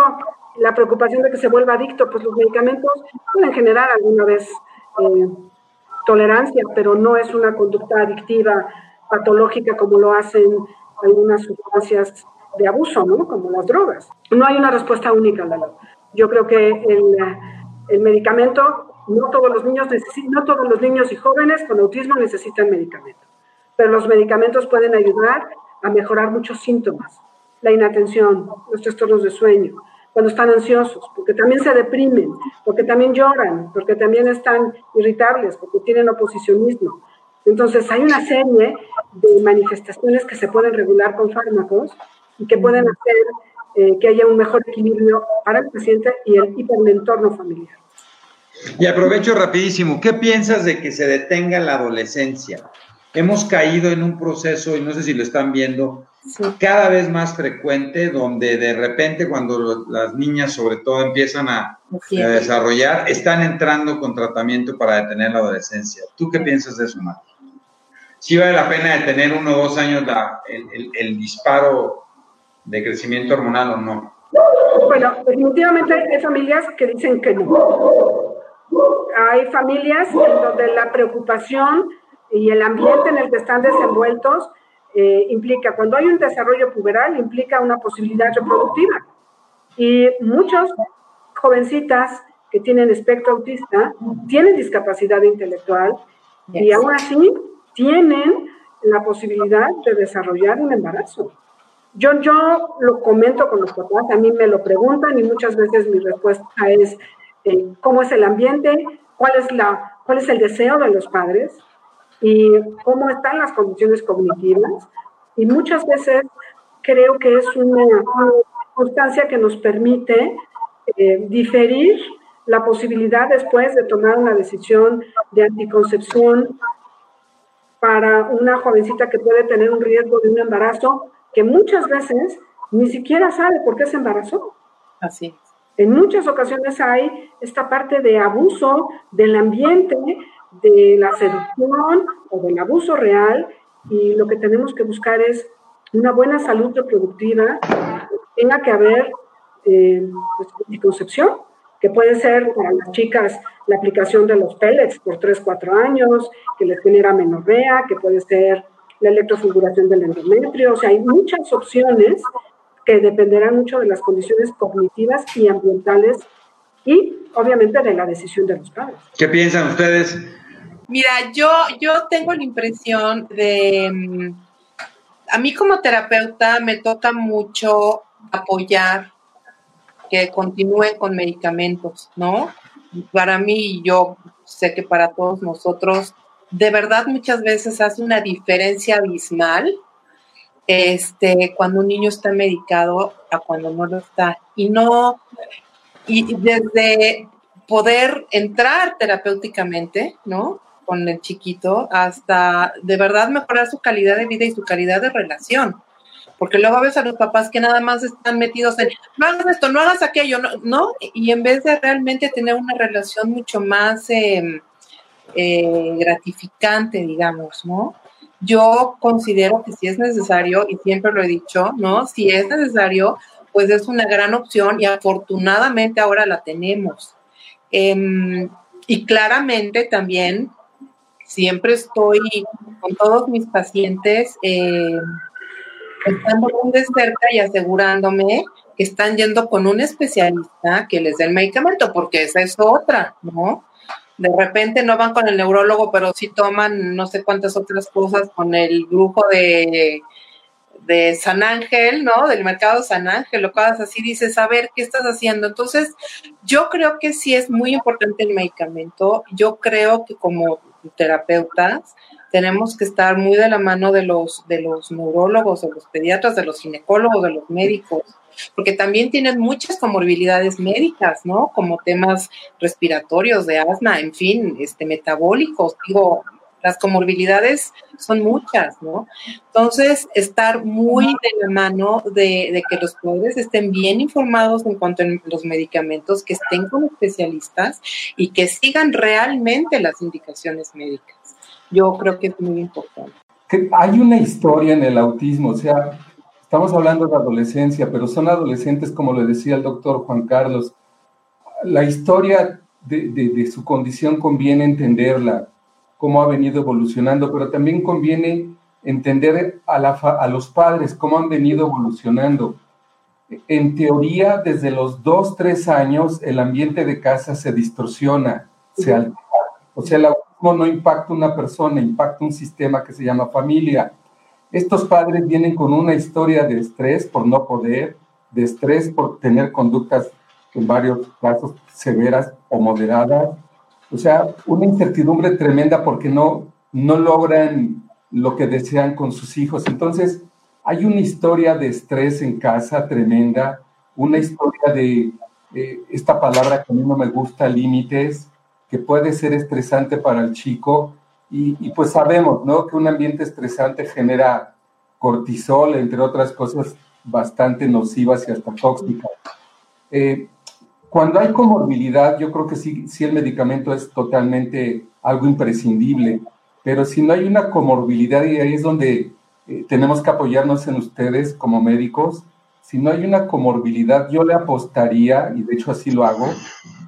D: la preocupación de que se vuelva adicto, pues los medicamentos pueden generar alguna vez eh, tolerancia, pero no es una conducta adictiva patológica como lo hacen algunas sustancias de abuso, ¿no? Como las drogas. No hay una respuesta única, Lalo. Yo creo que el, el medicamento, no todos los niños no todos los niños y jóvenes con autismo necesitan medicamento, pero los medicamentos pueden ayudar a mejorar muchos síntomas, la inatención, los trastornos de sueño, cuando están ansiosos, porque también se deprimen, porque también lloran, porque también están irritables, porque tienen oposicionismo. Entonces hay una serie de manifestaciones que se pueden regular con fármacos y que pueden hacer eh, que haya un mejor equilibrio para el paciente y el, y el entorno familiar.
B: Y aprovecho rapidísimo, ¿qué piensas de que se detenga la adolescencia? Hemos caído en un proceso, y no sé si lo están viendo, cada vez más frecuente, donde de repente cuando las niñas sobre todo empiezan a, desarrollar, están entrando con tratamiento para detener la adolescencia. ¿Tú qué piensas de eso, Mati? ¿Sí vale la pena detener uno o dos años el disparo de crecimiento hormonal o no?
D: Bueno, definitivamente hay familias que dicen que no. Hay familias en donde la preocupación y el ambiente en el que están desenvueltos eh, implica, cuando hay un desarrollo puberal, implica una posibilidad reproductiva. Y muchos jovencitas que tienen espectro autista tienen discapacidad intelectual y aún así tienen la posibilidad de desarrollar un embarazo. Yo, yo lo comento con los papás, a mí me lo preguntan y muchas veces mi respuesta es eh, cómo es el ambiente, cuál es, la, cuál es el deseo de los padres y cómo están las condiciones cognitivas. Y muchas veces creo que es una circunstancia que nos permite eh, diferir la posibilidad después de tomar una decisión de anticoncepción para una jovencita que puede tener un riesgo de un embarazo que muchas veces ni siquiera sabe por qué se embarazó.
G: Así
D: En muchas ocasiones hay esta parte de abuso del ambiente, de la seducción o del abuso real y lo que tenemos que buscar es una buena salud reproductiva, tenga que haber eh, pues, anticoncepción, que puede ser para las chicas la aplicación de los pellets por 3, 4 años, que les genera menorrea, que puede ser la electrofiguración del endometrio, o sea, hay muchas opciones que dependerán mucho de las condiciones cognitivas y ambientales y obviamente de la decisión de los padres.
B: ¿Qué piensan ustedes?
G: Mira, yo, yo tengo la impresión de, mm, a mí como terapeuta me toca mucho apoyar que continúen con medicamentos, ¿no? Para mí, yo sé que para todos nosotros de verdad muchas veces hace una diferencia abismal este, cuando un niño está medicado a cuando no lo está. Y no, y desde poder entrar terapéuticamente, ¿no? Con el chiquito, hasta de verdad mejorar su calidad de vida y su calidad de relación. Porque luego ves a los papás que nada más están metidos en, no hagas esto, no hagas aquello, no, ¿no? Y en vez de realmente tener una relación mucho más... Eh, eh, gratificante, digamos, ¿no? Yo considero que si es necesario, y siempre lo he dicho, ¿no? Si es necesario, pues es una gran opción y afortunadamente ahora la tenemos. Em, y claramente también siempre estoy con todos mis pacientes eh, estando muy de cerca y asegurándome que están yendo con un especialista que les dé el medicamento, porque esa es otra, ¿no? de repente no van con el neurólogo, pero sí toman no sé cuántas otras cosas con el grupo de, de San Ángel, ¿no? Del mercado San Ángel, o cosas así, dices, a ver, ¿qué estás haciendo? Entonces, yo creo que sí es muy importante el medicamento. Yo creo que como terapeutas tenemos que estar muy de la mano de los, de los neurólogos, de los pediatras, de los ginecólogos, de los médicos, porque también tienen muchas comorbilidades médicas, ¿no? Como temas respiratorios, de asma, en fin, este, metabólicos. Digo, las comorbilidades son muchas, ¿no? Entonces, estar muy de la mano de, que los padres estén bien informados en cuanto a los medicamentos, que estén con especialistas y que sigan realmente las indicaciones médicas. Yo creo que es muy importante.
E: Hay una historia en el autismo, o sea, estamos hablando de adolescencia, pero son adolescentes, como le decía el doctor Juan Carlos. La historia de su condición conviene entenderla cómo ha venido evolucionando, pero también conviene entender a, a los padres cómo han venido evolucionando. En teoría, desde los dos, tres años, el ambiente de casa se distorsiona, se altera. O sea, el autismo no impacta una persona, impacta un sistema que se llama familia. Estos padres vienen con una historia de estrés por no poder, de estrés por tener conductas en varios casos severas o moderadas, o sea, una incertidumbre tremenda porque no, no logran lo que desean con sus hijos. Entonces, hay una historia de estrés en casa tremenda, una historia de eh, esta palabra que a mí no me gusta, límites, que puede ser estresante para el chico. Y, pues sabemos, ¿no? Que un ambiente estresante genera cortisol, entre otras cosas bastante nocivas y hasta tóxicas. Eh, cuando hay comorbilidad, yo creo que sí, sí el medicamento es totalmente algo imprescindible, pero si no hay una comorbilidad, y ahí es donde eh, tenemos que apoyarnos en ustedes como médicos, si no hay una comorbilidad, yo le apostaría, y de hecho así lo hago,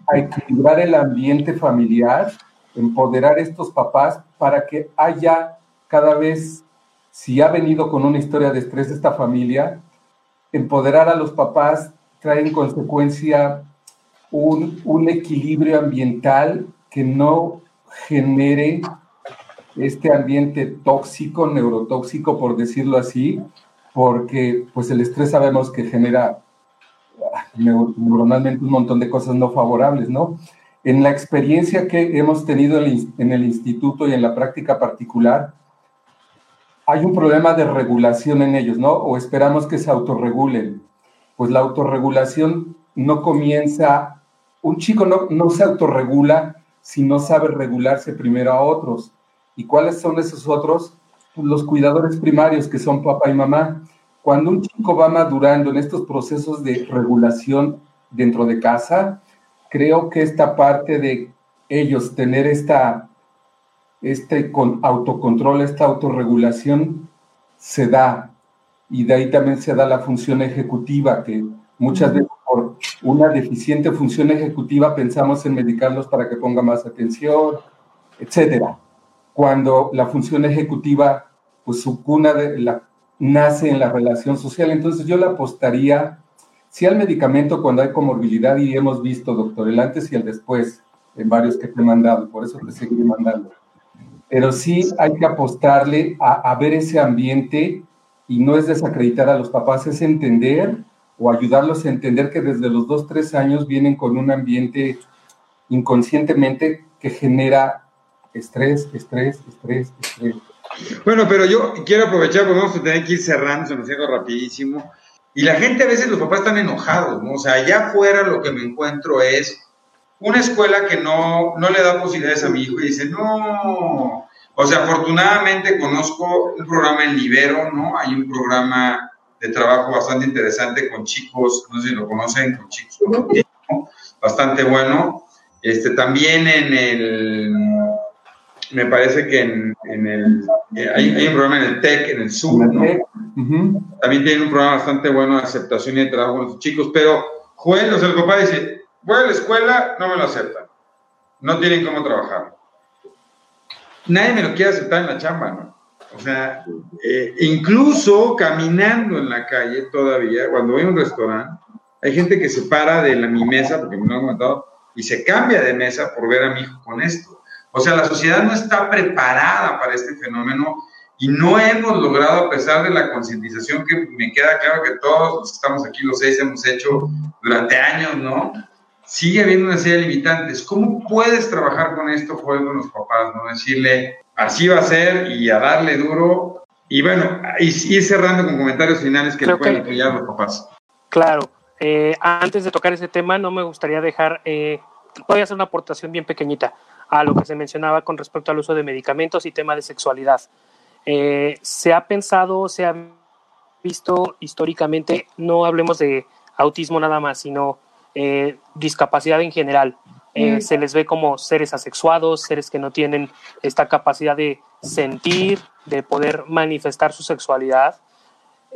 E: a equilibrar el ambiente familiar, empoderar a estos papás para que haya cada vez, si ha venido con una historia de estrés esta familia, empoderar a los papás trae en consecuencia un, equilibrio ambiental que no genere este ambiente tóxico, neurotóxico, por decirlo así, porque pues el estrés sabemos que genera ah, neuronalmente un montón de cosas no favorables, ¿no? En la experiencia que hemos tenido en el instituto y en la práctica particular, hay un problema de regulación en ellos, ¿no? O esperamos que se autorregulen. Pues la autorregulación no comienza un chico no, se autorregula si no sabe regularse primero a otros. ¿Y cuáles son esos otros? Pues los cuidadores primarios, que son papá y mamá. Cuando un chico va madurando en estos procesos de regulación dentro de casa, creo que esta parte de ellos tener esta, este con autocontrol, esta autorregulación, se da. Y de ahí también se da la función ejecutiva, que muchas veces una deficiente función ejecutiva pensamos en medicarlos para que ponga más atención, etcétera. Cuando la función ejecutiva, pues su cuna nace en la relación social, entonces yo le apostaría, sí al medicamento cuando hay comorbilidad y hemos visto, doctor, el antes y el después en varios que te he mandado, por eso te seguiré mandando. Pero sí hay que apostarle a ver ese ambiente y no es desacreditar a los papás, es entender o ayudarlos a entender que desde los dos, tres años vienen con un ambiente inconscientemente que genera estrés, estrés, estrés, estrés.
B: Bueno, pero yo quiero aprovechar, porque vamos a tener que ir cerrando, se nos sigue rapidísimo. Y la gente a veces, los papás están enojados, ¿no? O sea, allá afuera lo que me encuentro es una escuela que no, no le da posibilidades a mi hijo y dice, no. O sea, afortunadamente conozco un programa en Libero, ¿no? Hay un programa de trabajo bastante interesante con chicos, no sé si lo conocen, con chicos bastante bueno. Este, también en el, me parece que en, el, hay, un programa en el TEC, en el Zoom, ¿no? También tiene un programa bastante bueno de aceptación y de trabajo con los chicos, pero Joel, o sea, el papá dice, voy a la escuela, no me lo aceptan, no tienen cómo trabajar. Nadie me lo quiere aceptar en la chamba, ¿no? O sea, eh, incluso caminando en la calle todavía, cuando voy a un restaurante, hay gente que se para de mi mesa, porque me lo han comentado, y se cambia de mesa por ver a mi hijo con esto. O sea, la sociedad no está preparada para este fenómeno y no hemos logrado, a pesar de la concientización que me queda claro que todos los que estamos aquí, los seis, hemos hecho durante años, ¿no? Sigue habiendo una serie de limitantes. ¿Cómo puedes trabajar con esto, Joder, con los papás, no? Decirle, así va a ser y a darle duro. Y bueno, y ir cerrando con comentarios finales que le pueden apoyar los papás.
F: Claro. Eh, antes de tocar ese tema, no me gustaría dejar eh, voy a hacer una aportación bien pequeñita a lo que se mencionaba con respecto al uso de medicamentos y tema de sexualidad. Eh, se ha pensado, se ha visto históricamente, no hablemos de autismo nada más, sino eh, discapacidad en general. Eh, mm. Se les ve como seres asexuados, seres que no tienen esta capacidad de sentir, de poder manifestar su sexualidad.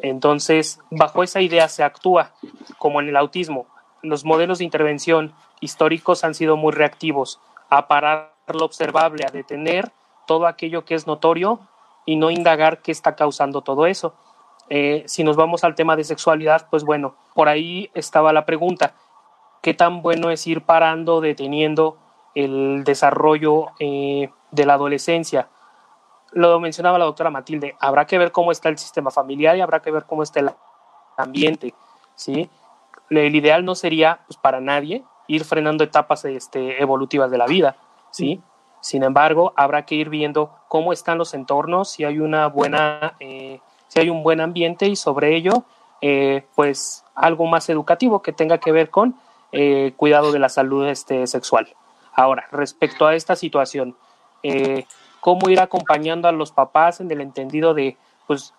F: Entonces, bajo esa idea se actúa, como en el autismo. Los modelos de intervención históricos han sido muy reactivos a parar lo observable, a detener todo aquello que es notorio y no indagar qué está causando todo eso. Eh, si nos vamos al tema de sexualidad, pues bueno, por ahí estaba la pregunta, ¿qué tan bueno es ir parando, deteniendo el desarrollo eh, de la adolescencia? Lo mencionaba la doctora Matilde, habrá que ver cómo está el sistema familiar y habrá que ver cómo está el ambiente, ¿sí? El ideal no sería, pues para nadie, ir frenando etapas este, evolutivas de la vida, ¿sí? Sin embargo, habrá que ir viendo cómo están los entornos, si hay una buena, eh, si hay un buen ambiente y sobre ello, eh, pues algo más educativo que tenga que ver con eh, cuidado de la salud este, sexual. Ahora, respecto a esta situación, cómo ir acompañando a los papás en el entendido de, pues,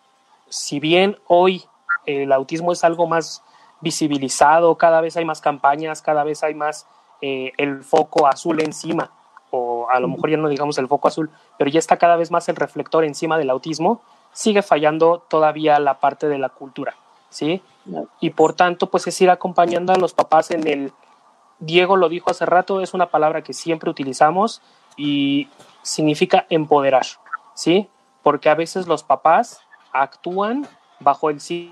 F: si bien hoy el autismo es algo más visibilizado, cada vez hay más campañas, cada vez hay más el foco azul encima o a lo mejor ya no digamos el foco azul, pero ya está cada vez más el reflector encima del autismo, sigue fallando todavía la parte de la cultura, ¿sí? Y por tanto, pues es ir acompañando a los papás en el, Diego lo dijo hace rato, es una palabra que siempre utilizamos y significa empoderar, ¿sí? Porque a veces los papás actúan bajo el sí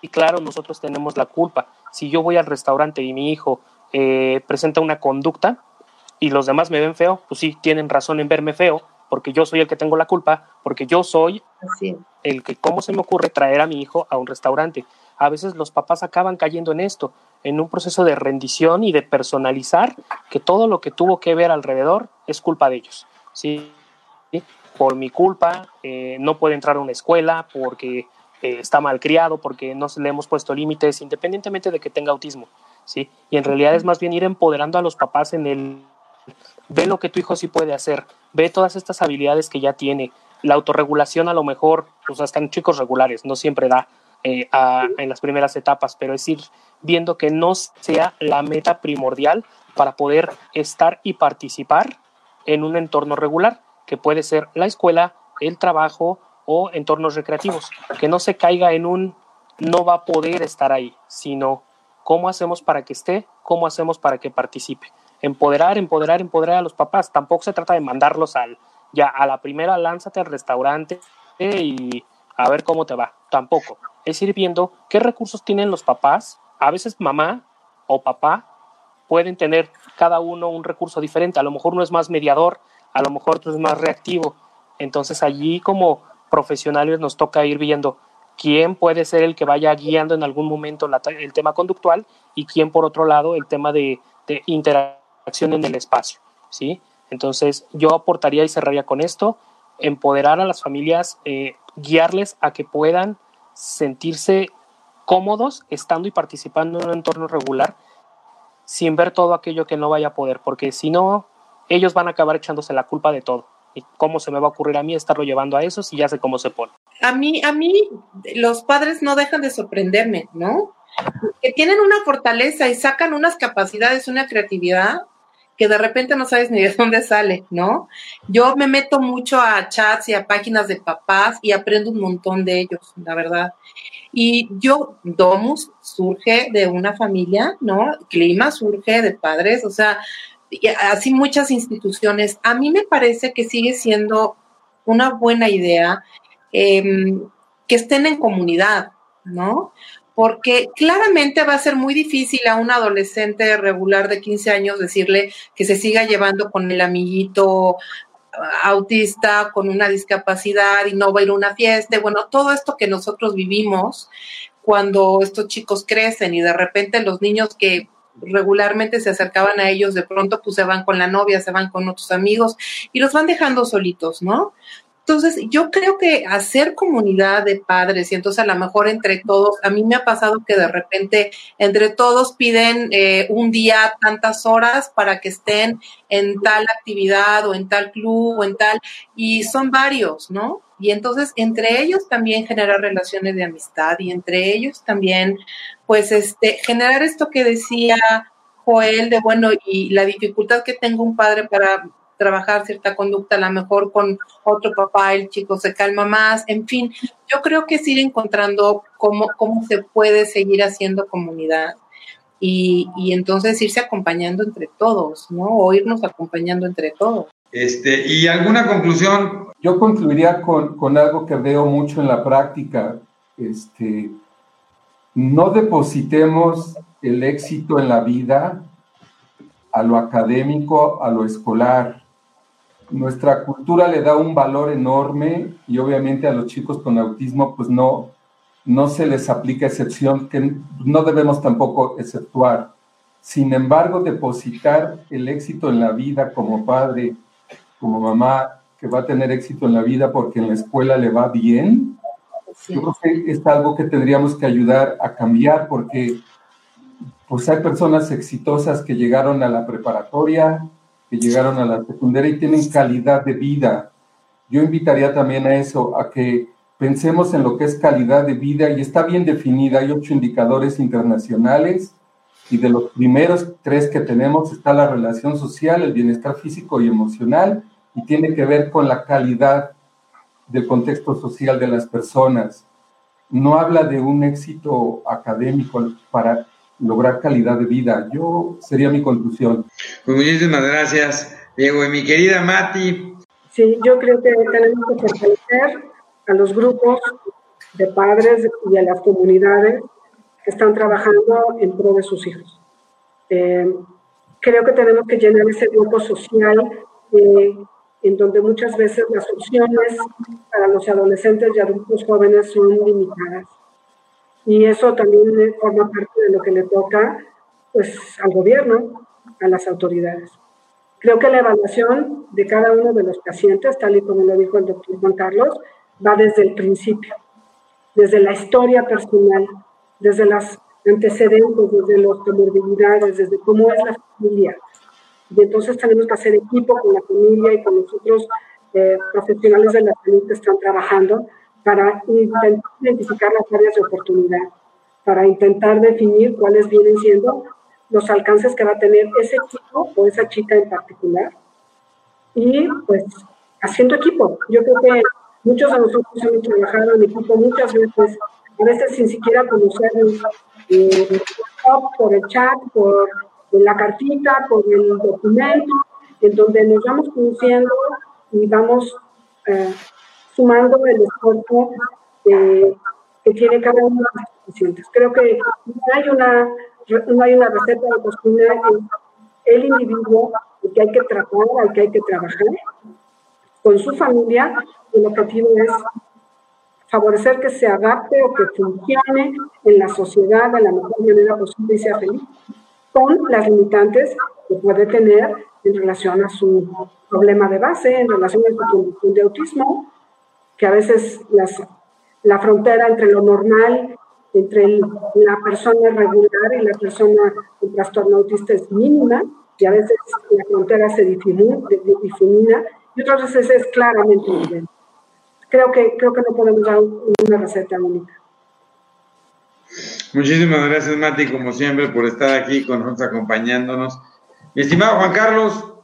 F: y claro, nosotros tenemos la culpa. Si yo voy al restaurante y mi hijo eh, presenta una conducta, y los demás me ven feo, pues sí, tienen razón en verme feo, porque yo soy el que tengo la culpa, porque yo soy el que, ¿cómo se me ocurre traer a mi hijo a un restaurante? A veces los papás acaban cayendo en esto, en un proceso de rendición y de personalizar que todo lo que tuvo que ver alrededor es culpa de ellos. ¿sí? Por mi culpa, eh, no puede entrar a una escuela porque eh, está mal criado, porque no le hemos puesto límites, independientemente de que tenga autismo. ¿sí? Y en realidad es más bien ir empoderando a los papás en el ve lo que tu hijo sí puede hacer, ve todas estas habilidades que ya tiene. La autorregulación a lo mejor, pues hasta en chicos regulares, no siempre da eh, en las primeras etapas, pero es ir viendo que no sea la meta primordial para poder estar y participar en un entorno regular, que puede ser la escuela, el trabajo o entornos recreativos, que no se caiga en un no va a poder estar ahí, sino cómo hacemos para que esté, cómo hacemos para que participe empoderar, empoderar, empoderar a los papás. Tampoco se trata de mandarlos al, ya a la primera lánzate al restaurante y a ver cómo te va. Tampoco. Es ir viendo qué recursos tienen los papás. A veces mamá o papá pueden tener cada uno un recurso diferente. A lo mejor uno es más mediador, a lo mejor otro es más reactivo. Entonces allí como profesionales nos toca ir viendo quién puede ser el que vaya guiando en algún momento el tema conductual y quién por otro lado el tema de, de interacción acción en el espacio, ¿sí? Entonces, yo aportaría y cerraría con esto, empoderar a las familias, eh, guiarles a que puedan sentirse cómodos estando y participando en un entorno regular sin ver todo aquello que no vaya a poder, porque si no, ellos van a acabar echándose la culpa de todo. ¿Y cómo se me va a ocurrir a mí estarlo llevando a eso si ya sé cómo se pone?
G: A mí, a mí, los padres no dejan de sorprenderme, ¿no? Que tienen una fortaleza y sacan unas capacidades, una creatividad que de repente no sabes ni de dónde sale, ¿no? Yo me meto mucho a chats y a páginas de papás y aprendo un montón de ellos, la verdad. Y yo, Domus surge de una familia, ¿no? Clima surge de padres, o sea, así muchas instituciones. A mí me parece que sigue siendo una buena idea em, que estén en comunidad, ¿no? Porque claramente va a ser muy difícil a un adolescente regular de 15 años decirle que se siga llevando con el amiguito autista con una discapacidad y no va a ir a una fiesta. Bueno, todo esto que nosotros vivimos cuando estos chicos crecen y de repente los niños que regularmente se acercaban a ellos, de pronto pues se van con la novia, se van con otros amigos y los van dejando solitos, ¿no? Entonces, yo creo que hacer comunidad de padres y entonces a lo mejor entre todos, a mí me ha pasado que de repente entre todos piden eh, un día tantas horas para que estén en tal actividad o en tal club o en tal, y son varios, ¿no? Y entonces entre ellos también generar relaciones de amistad y entre ellos también, pues, este, generar esto que decía Joel de, bueno, y la dificultad que tengo un padre para trabajar cierta conducta, a lo mejor con otro papá el chico se calma más, en fin, yo creo que es ir encontrando cómo, cómo se puede seguir haciendo comunidad y, y entonces irse acompañando entre todos, ¿no? O irnos acompañando entre todos.
B: Este, ¿Y alguna conclusión?
E: Yo concluiría con, con algo que veo mucho en la práctica. Este, no depositemos el éxito en la vida a lo académico, a lo escolar nuestra cultura le da un valor enorme y obviamente a los chicos con autismo pues no, no se les aplica excepción que no debemos tampoco exceptuar. Sin embargo, depositar el éxito en la vida como padre, como mamá, que va a tener éxito en la vida porque en la escuela le va bien, yo creo que es algo que tendríamos que ayudar a cambiar porque pues hay personas exitosas que llegaron a la preparatoria, que llegaron a la secundaria y tienen calidad de vida. Yo invitaría también a eso, a que pensemos en lo que es calidad de vida y está bien definida. Hay ocho indicadores internacionales y de los primeros tres que tenemos está la relación social, el bienestar físico y emocional y tiene que ver con la calidad del contexto social de las personas. No habla de un éxito académico para lograr calidad de vida. Yo sería mi conclusión.
B: Pues muchísimas gracias, Diego. Y mi querida Mati.
D: Sí, yo creo que tenemos que fortalecer a los grupos de padres y a las comunidades que están trabajando en pro de sus hijos. Eh, creo que tenemos que llenar ese grupo social eh, en donde muchas veces las opciones para los adolescentes y adultos jóvenes son limitadas y eso también forma parte de lo que le toca pues, al gobierno, a las autoridades. Creo que la evaluación de cada uno de los pacientes, tal y como lo dijo el doctor Juan Carlos, va desde el principio, desde la historia personal, desde los antecedentes, desde las comorbilidades, desde cómo es la familia. Y entonces tenemos que hacer equipo con la familia y con los otros eh, profesionales de la salud que están trabajando para intentar identificar las áreas de oportunidad, para intentar definir cuáles vienen siendo los alcances que va a tener ese chico o esa chica en particular. Y pues haciendo equipo. Yo creo que muchos de nosotros hemos trabajado en equipo muchas veces, a veces sin siquiera conocernos, eh, por el chat, por la cartita, por el documento, en donde nos vamos conociendo y vamos eh, sumando el esfuerzo que tiene cada uno de los pacientes. Creo que no hay una, no hay una receta de cocina, el individuo el que hay que tratar, al que hay que trabajar con su familia, el objetivo es favorecer que se adapte o que funcione en la sociedad de la mejor manera posible y sea feliz, con las limitantes que puede tener en relación a su problema de base, en relación a su condición de autismo, que a veces las, la frontera entre lo normal, entre la persona regular y la persona con trastorno autista es mínima, y a veces la frontera se difumina, y otras veces es claramente evidente. Creo que, creo que no podemos dar una receta única.
B: Muchísimas gracias, Mati, como siempre, por estar aquí con nosotros acompañándonos. Mi estimado Juan Carlos,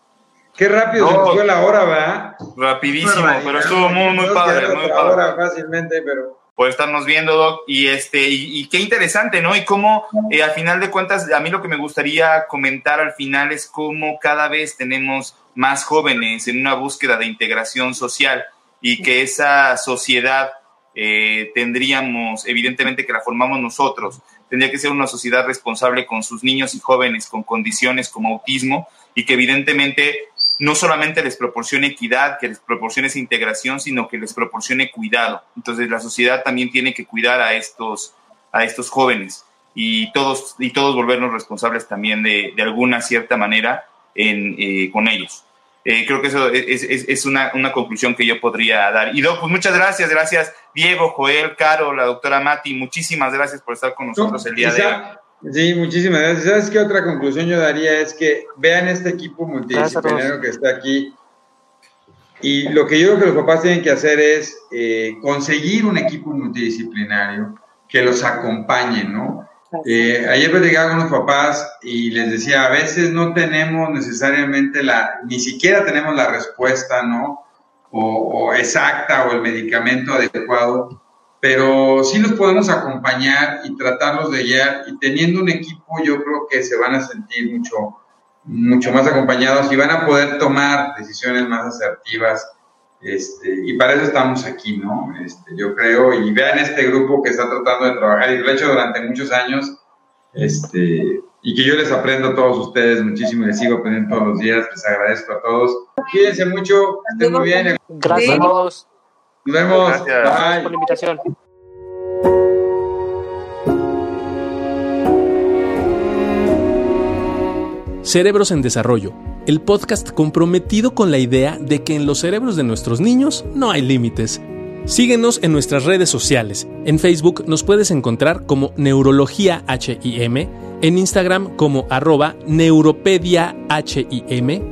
B: Qué rápido se fue la hora, ¿verdad?
C: Rapidísimo, pero estuvo muy, muy padre. Muy
B: padre. fácilmente, pero
C: por estarnos viendo, Doc, y este, y, qué interesante, ¿no? Y cómo, eh, al final de cuentas, a mí lo que me gustaría comentar al final es cómo cada vez tenemos más jóvenes en una búsqueda de integración social y que esa sociedad eh, tendríamos, evidentemente, que la formamos nosotros. Tendría que ser una sociedad responsable con sus niños y jóvenes con condiciones como autismo y que evidentemente no solamente les proporcione equidad, que les proporcione esa integración, sino que les proporcione cuidado. Entonces la sociedad también tiene que cuidar a estos, a estos jóvenes y todos, y todos volvernos responsables también de, alguna cierta manera en, eh, con ellos. Eh, creo que eso es, una, conclusión que yo podría dar. Y Doc, pues muchas gracias, gracias Diego, Joel, Caro, la doctora Mati, muchísimas gracias por estar con nosotros el día de hoy.
B: Sí, muchísimas gracias. ¿Sabes qué otra conclusión yo daría? Es que vean este equipo multidisciplinario que está aquí. Y lo que yo creo que los papás tienen que hacer es eh, conseguir un equipo multidisciplinario que los acompañe, ¿no? Eh, ayer platicaba con los papás y les decía, a veces no tenemos necesariamente la, ni siquiera tenemos la respuesta, ¿no? O, exacta o el medicamento adecuado, pero sí los podemos acompañar y tratarlos de guiar y teniendo un equipo yo creo que se van a sentir mucho, mucho más acompañados y van a poder tomar decisiones más asertivas este, y para eso estamos aquí, ¿no? Este, yo creo, y vean este grupo que está tratando de trabajar y lo he hecho durante muchos años, este, y que yo les aprendo a todos ustedes muchísimo y les sigo aprendiendo todos los días, les agradezco a todos. Cuídense mucho, estén muy bien.
F: Gracias a todos.
B: Nos vemos.
F: Gracias por la invitación.
A: Cerebros en Desarrollo, el podcast comprometido con la idea de que en los cerebros de nuestros niños no hay límites. Síguenos en nuestras redes sociales. En Facebook nos puedes encontrar como Neurología HIM, en Instagram como arroba Neuropedia HIM,